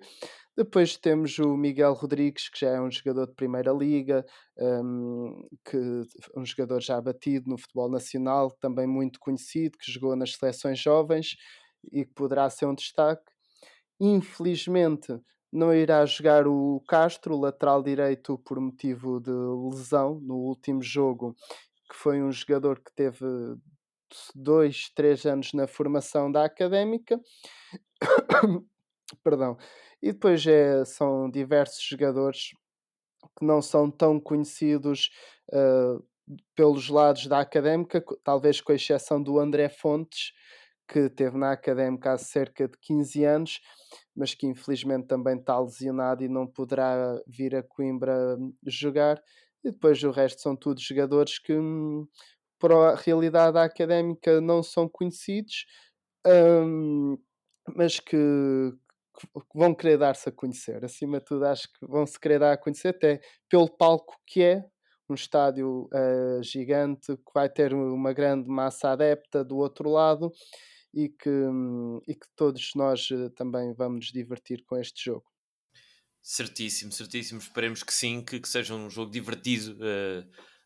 Depois temos o Miguel Rodrigues, que já é um jogador de primeira liga, um, que um jogador já batido no futebol nacional, também muito conhecido, que jogou nas seleções jovens e que poderá ser um destaque. Infelizmente, não irá jogar o Castro, lateral direito, por motivo de lesão no último jogo, que foi um jogador que teve dois, três anos na formação da académica. Perdão. E depois é, são diversos jogadores que não são tão conhecidos uh, pelos lados da académica, talvez com exceção do André Fontes, que teve na académica há cerca de 15 anos, mas que infelizmente também está lesionado e não poderá vir a Coimbra jogar. E depois o resto são todos jogadores que hum, para a realidade académica não são conhecidos, um, mas que, vão querer dar-se a conhecer. Acima de tudo, acho que vão se querer dar a conhecer até pelo palco que é, um estádio uh, gigante que vai ter uma grande massa adepta do outro lado e que, um, e que todos nós uh, também vamos nos divertir com este jogo. Certíssimo, certíssimo. Esperemos que sim, que, que seja um jogo divertido. Uh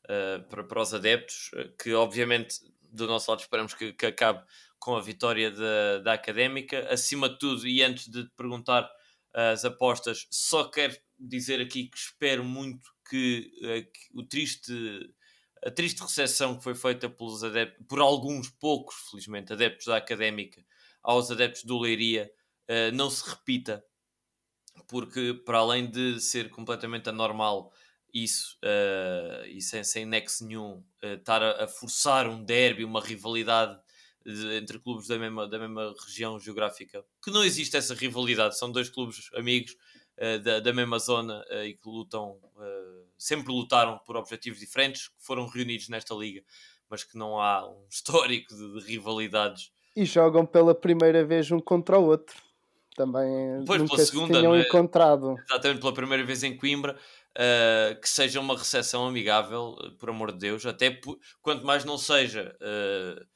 para, para os adeptos, eh, que obviamente do nosso lado esperamos que, que acabe com a vitória da, da Académica. Acima de tudo, e antes de perguntar as apostas, só quero dizer aqui que espero muito que, uh, que o triste a triste recepção que foi feita pelos adeptos, por alguns poucos, felizmente, adeptos da Académica aos adeptos do Leiria uh, não se repita, porque para além de ser completamente anormal isso e sem, sem nexo nenhum estar a, forçar um derby, uma rivalidade de, entre clubes da mesma, da mesma região geográfica, que não existe essa rivalidade, são dois clubes amigos uh, da, da mesma zona e que lutam, sempre lutaram por objetivos diferentes, que foram reunidos nesta liga, mas que não há um histórico de, de rivalidades. E jogam pela primeira vez um contra o outro também pois, nunca segunda, se tinham é? encontrado. Exatamente, pela primeira vez em Coimbra, uh, que seja uma recepção amigável, eh, por amor de Deus, até quanto mais não seja uh,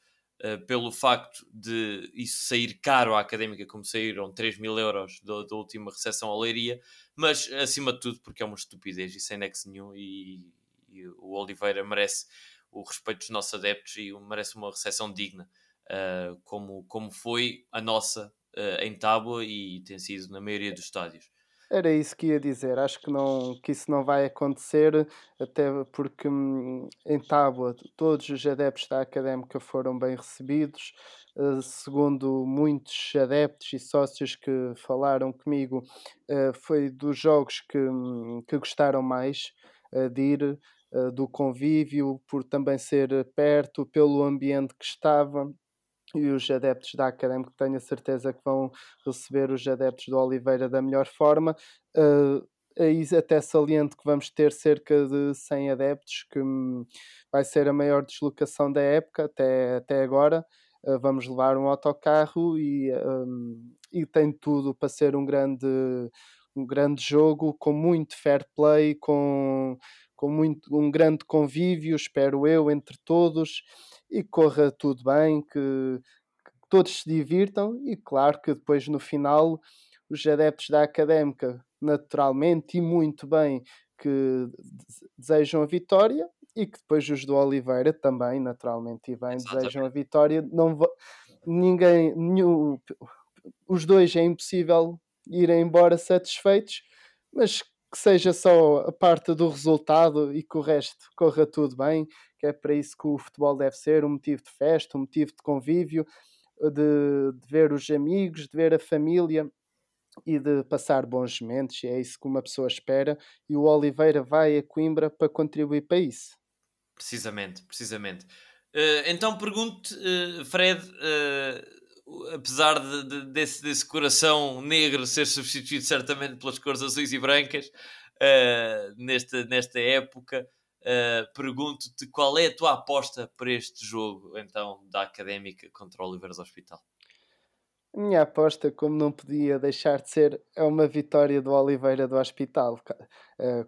uh, pelo facto de isso sair caro à académica, como saíram 3 mil euros da, última recepção à Leiria, mas acima de tudo porque é uma estupidez e sem nexo nenhum, e, e o Oliveira merece o respeito dos nossos adeptos e merece uma recepção digna. Uh, como, como foi a nossa uh, em tábua e tem sido na maioria dos estádios. Era isso que ia dizer. Acho que, não, que isso não vai acontecer, até porque hum, em Tábua todos os adeptos da académica foram bem recebidos. Uh, segundo muitos adeptos e sócios que falaram comigo, uh, foi dos jogos que, hum, que gostaram mais uh, de ir, do convívio, por também ser perto, pelo ambiente que estava e os adeptos da Académica tenho a certeza que vão receber os adeptos do Oliveira da melhor forma. Uh, aí até saliento que vamos ter cerca de 100 adeptos, que hum, vai ser a maior deslocação da época até, até agora. Uh, vamos levar um autocarro e, um, e tem tudo para ser um grande, um grande jogo, com muito fair play, com, com muito, um grande convívio, espero eu, entre todos, e corra tudo bem, que, que todos se divirtam e claro que depois no final os adeptos da académica naturalmente e muito bem que desejam a vitória e que depois os do Oliveira também, naturalmente, e bem, Exatamente. desejam a vitória. Não ninguém, nenhum, os dois é impossível irem embora satisfeitos, mas que seja só a parte do resultado e que o resto corra tudo bem, que é para isso que o futebol deve ser um motivo de festa, um motivo de convívio, de, de ver os amigos, de ver a família e de passar bons momentos, é isso que uma pessoa espera, e o Oliveira vai a Coimbra para contribuir para isso. Precisamente, precisamente. Uh, então pergunto, uh, Fred, uh, apesar de, de, desse, desse, coração negro ser substituído certamente pelas cores azuis e brancas nesta, nesta época, pergunto-te qual é a tua aposta para este jogo, então, da Académica contra o Oliveiras Hospital? A minha aposta, como não podia deixar de ser, é uma vitória do Oliveira do Hospital,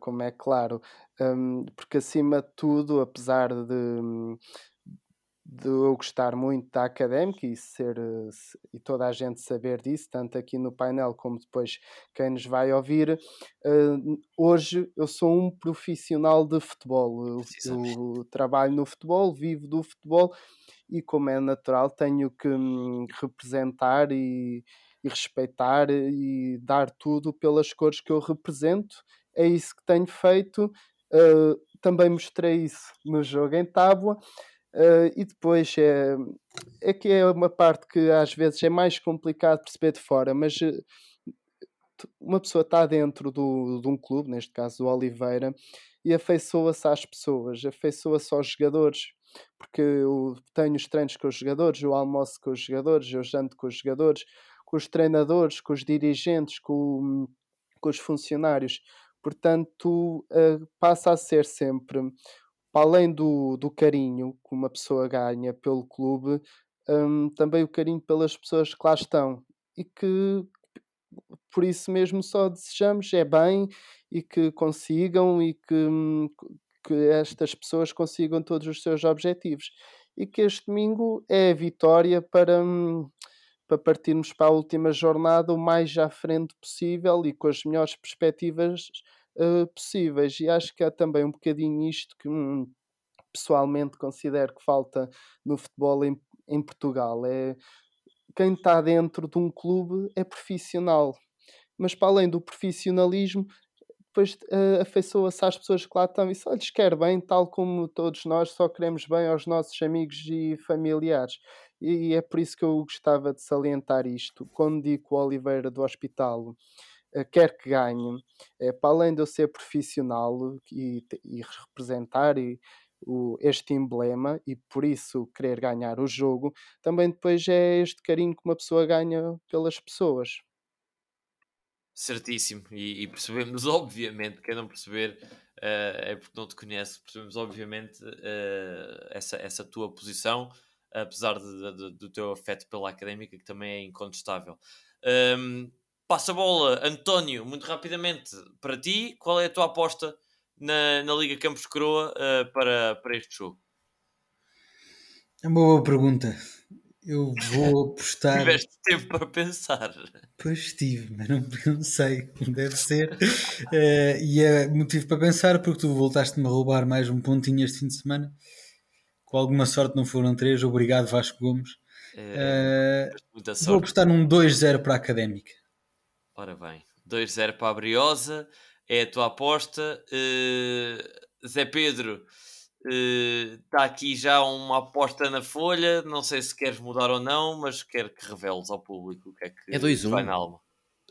como é claro, hum, porque acima de tudo, apesar de, de eu gostar muito da académica e ser e toda a gente saber disso, tanto aqui no painel como depois quem nos vai ouvir, hum, hoje eu sou um profissional de futebol, eu, eu trabalho no futebol, vivo do futebol e como é natural tenho que representar e, e, respeitar e dar tudo pelas cores que eu represento. É isso que tenho feito. Uh, também mostrei isso no jogo em tábua. Uh, e depois é, é que é uma parte que às vezes é mais complicado perceber de fora, mas uh, uma pessoa está dentro do, de um clube, neste caso o Oliveira, e afeiçoa-se às pessoas, afeiçoa-se aos jogadores, porque eu tenho os treinos com os jogadores, eu almoço com os jogadores, eu janto com os jogadores, com os treinadores, com os dirigentes, com, com os funcionários. Portanto, uh, passa a ser sempre, para além do, do carinho que uma pessoa ganha pelo clube, um, também o carinho pelas pessoas que lá estão e que por isso mesmo só desejamos é bem e que consigam e que, hum, que estas pessoas consigam todos os seus objetivos. E que este domingo é a vitória para, hum, para partirmos para a última jornada o mais à frente possível e com as melhores perspectivas uh, possíveis. E acho que é também um bocadinho isto que hum, pessoalmente considero que falta no futebol em, em Portugal. É quem está dentro de um clube é profissional. Mas para além do profissionalismo, depois uh, afeiçoa-se às pessoas que lá estão e só lhes quer bem, tal como todos nós só queremos bem aos nossos amigos e familiares. E é por isso que eu gostava de salientar isto. Quando digo Oliveira do Hospital quer que ganhe, é, para além de eu ser profissional e, e representar e, o, este emblema e por isso querer ganhar o jogo, também depois é este carinho que uma pessoa ganha pelas pessoas. Certíssimo, e, e, percebemos, obviamente, quem não perceber uh, é porque não te conhece, percebemos, obviamente, uh, essa, essa tua posição, apesar de, de, do teu afeto pela académica, que também é incontestável. Um, passa a bola, António, muito rapidamente, para ti, qual é a tua aposta na, na Liga Campos Croa uh, para, para este jogo? É uma boa pergunta. Eu vou apostar. Tiveste tempo para pensar. Pois tive, mas não, não sei como deve ser. Uh, e é motivo para pensar porque tu voltaste-me a roubar mais um pontinho este fim de semana. Com alguma sorte não foram três. Obrigado, Vasco Gomes. Uh, vou apostar num 2-0 para a Académica. Ora bem, 2-0 para a Briosa. É a tua aposta. Uh, Zé Pedro Está uh, aqui já uma aposta na folha. Não sei se queres mudar ou não, mas quero que reveles ao público o que é que é 2-1. vai na alma.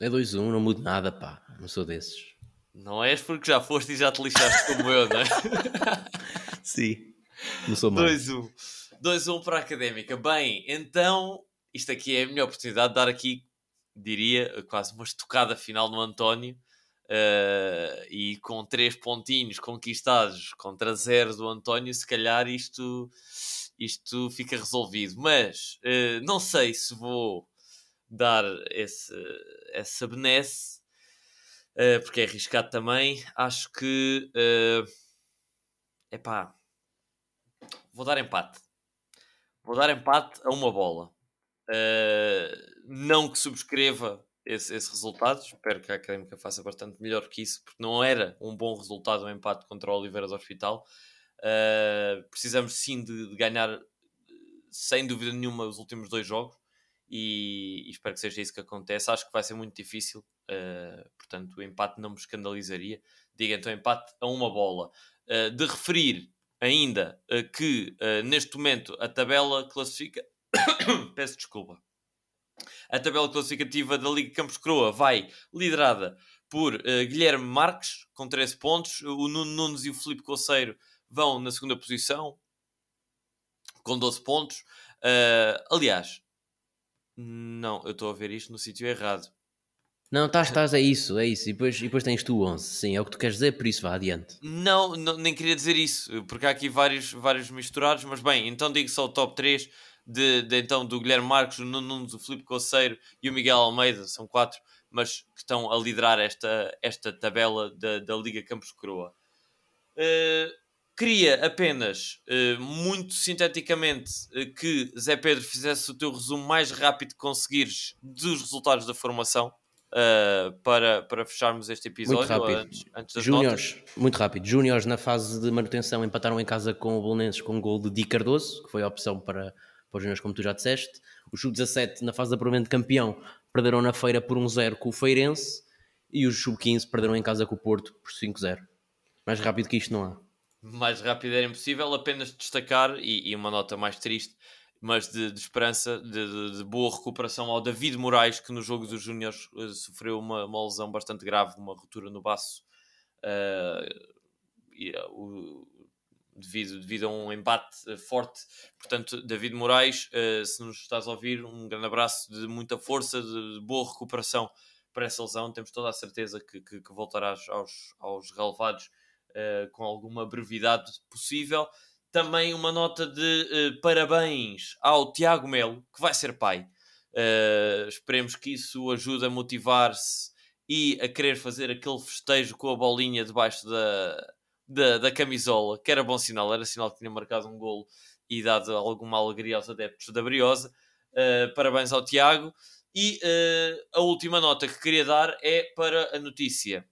É 2-1, não mudo nada, pá. Não sou desses. Não és porque já foste e já te lixaste como eu, não é? Sim, não sou mais. 2-1. 2-1 para a académica. Bem, então, isto aqui é a minha oportunidade de dar aqui, diria, quase uma estocada final no António. Uh, e com três pontinhos conquistados contra zero do António, se calhar isto, isto fica resolvido. Mas uh, não sei se vou dar esse, essa benesse, uh, porque é arriscado também. Acho que Epá, vou dar empate. Vou dar empate a uma bola. Uh, não que subscreva esse, esse, resultado, espero que a Académica faça bastante melhor que isso, porque não era um bom resultado o um empate contra o Oliveira do Hospital. Uh, precisamos sim de, de, ganhar, sem dúvida nenhuma, os últimos dois jogos e, e, espero que seja isso que acontece. Acho que vai ser muito difícil, uh, portanto, o empate não me escandalizaria. Diga então empate a uma bola. De referir ainda que neste momento a tabela classifica. Peço desculpa. A tabela classificativa da Liga Campos Croa vai liderada por uh, Guilherme Marques, com 13 pontos. O Nuno Nunes e o Felipe Coceiro vão na segunda posição, com 12 pontos. Uh, aliás, não, eu estou a ver isto no sítio errado. Não, estás, estás, é isso, é isso. E depois, e depois tens tu 11. Sim, é o que tu queres dizer, por isso vá adiante. Não, não nem queria dizer isso, porque há aqui vários, vários misturados, mas bem, então digo só o top 3 de, de então do Guilherme Marcos, o Nuno Nunes, o Filipe Coceiro e o Miguel Almeida, são quatro, mas que estão a liderar esta, esta tabela da, da Liga Campos Croa. Uh, queria apenas, uh, muito sinteticamente, uh, que Zé Pedro fizesse o teu resumo mais rápido que conseguires dos resultados da formação. Uh, para, para fecharmos este episódio muito rápido. antes, antes das Júniors, muito rápido. Júniors na fase de manutenção empataram em casa com o Bolonenses com um gol de Di Cardoso, que foi a opção para, para os juniors, como tu já disseste. O Sub-17, na fase de apuramento campeão, perderam na feira por 1-0 com o Feirense e os Sub-15 perderam em casa com o Porto por 5-0. Mais rápido que isto não há. Mais rápido era impossível, apenas destacar, e, e uma nota mais triste, mas de, de esperança, de, de, de, boa recuperação ao David Moraes, que no jogo dos Júniors uh, sofreu uma, uma, lesão bastante grave, uma ruptura no baço. Uh, e, uh, o, devido, devido a um embate eh, forte. Portanto, David Moraes, uh, se nos estás a ouvir, um grande abraço de muita força, de boa recuperação para essa lesão. Temos toda a certeza que, que, que voltarás aos, aos relevados uh, com alguma brevidade possível. Também uma nota de uh, parabéns ao Tiago Melo, que vai ser pai. esperemos que isso ajude a motivar-se e a querer fazer aquele festejo com a bolinha debaixo da, da, da camisola, que era bom sinal, era sinal que tinha marcado um golo e dado alguma alegria aos adeptos da Briosa. Uh, parabéns ao Tiago. E uh, a última nota que queria dar é para a notícia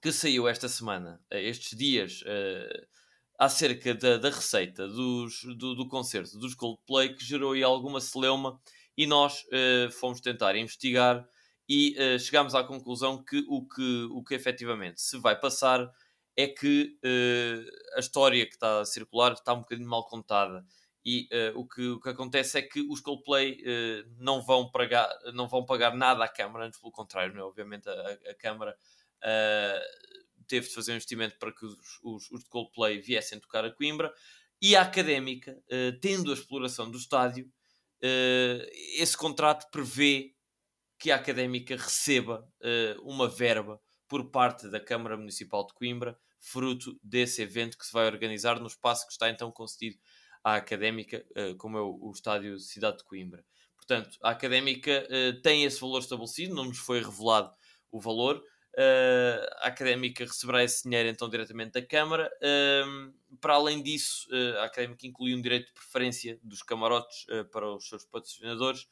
que saiu esta semana, uh, estes dias, acerca da, da receita dos, do, do concerto dos Coldplay, que gerou aí alguma celeuma e nós fomos tentar investigar e chegámos à conclusão que o que, o que efetivamente se vai passar é que uh, a história que está a circular está um bocadinho mal contada. E uh, o, que, o que acontece é que os Coldplay uh, não, vão pagar, não vão pagar nada à Câmara, antes pelo contrário, é? obviamente a, a Câmara teve de fazer um investimento para que os, os, os Coldplay viessem tocar a Coimbra. E a Académica, tendo a exploração do estádio, esse contrato prevê que a Académica receba uma verba por parte da Câmara Municipal de Coimbra, fruto desse evento que se vai organizar no espaço que está então concedido à Académica, eh, como é o Estádio Cidade de Coimbra. Portanto, a Académica eh, tem esse valor estabelecido, não nos foi revelado o valor. Eh, a Académica receberá esse dinheiro então diretamente da Câmara. Ehm, para além disso, a Académica inclui um direito de preferência dos camarotes para os seus patrocinadores,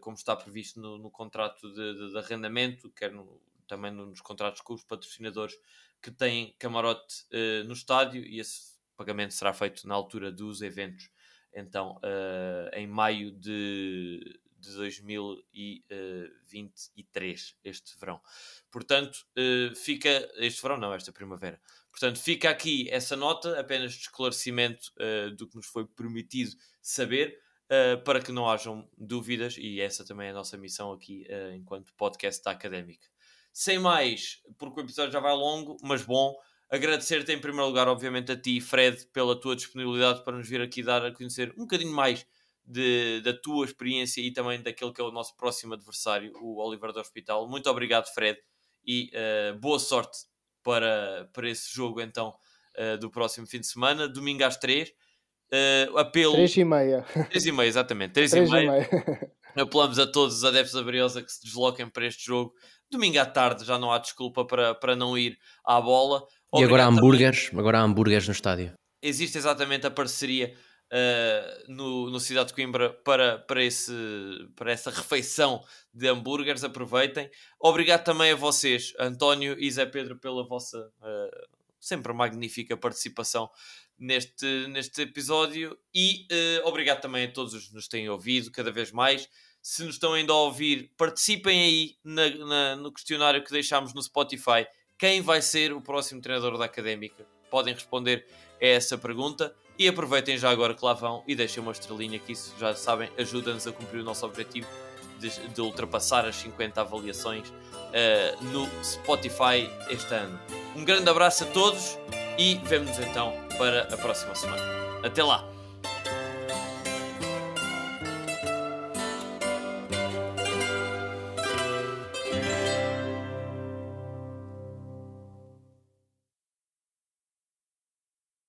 como está previsto no, no contrato de, de, de arrendamento, quer no, também nos contratos com os patrocinadores que têm camarote uh, no estádio e esse pagamento será feito na altura dos eventos, então uh, em maio de, de 2023, este verão. Portanto, uh, fica. Este verão, não, esta primavera. Portanto, fica aqui essa nota, apenas de esclarecimento do que nos foi permitido saber. Uh, para que não hajam dúvidas, e essa também é a nossa missão aqui, uh, enquanto podcast da Académica. Sem mais, porque o episódio já vai longo, mas bom. Agradecer-te em primeiro lugar, obviamente, a ti, Fred, pela tua disponibilidade para nos vir aqui dar a conhecer um bocadinho mais de, da tua experiência e também daquele que é o nosso próximo adversário, o Oliver do Hospital. Muito obrigado, Fred, e uh, boa sorte para, para esse jogo, então, uh, do próximo fim de semana, domingo às 3. Uh, apelo. 3 e meia. 3 e meia, exatamente. 3, 3 e meia. E meia. Apelamos a todos os adeptos da Briosa que se desloquem para este jogo domingo à tarde já não há desculpa para, para não ir à bola. e agora há hambúrgueres, agora há hambúrgueres no estádio. Existe exatamente a parceria uh, no, no Cidade de Coimbra para, para, esse, para essa refeição de hambúrgueres. Aproveitem. Obrigado também a vocês, António e Zé Pedro, pela vossa uh, sempre magnífica participação neste, neste episódio. E uh, obrigado também a todos os que nos têm ouvido cada vez mais. Se nos estão ainda a ouvir, participem aí na, na, no questionário que deixámos no Spotify. Quem vai ser o próximo treinador da académica? Podem responder a essa pergunta. E aproveitem já agora que lá vão e deixem uma estrelinha, que isso já sabem, ajuda-nos a cumprir o nosso objetivo de, de ultrapassar as 50 avaliações uh, no Spotify este ano. Um grande abraço a todos e vemo-nos então para a próxima semana. Até lá!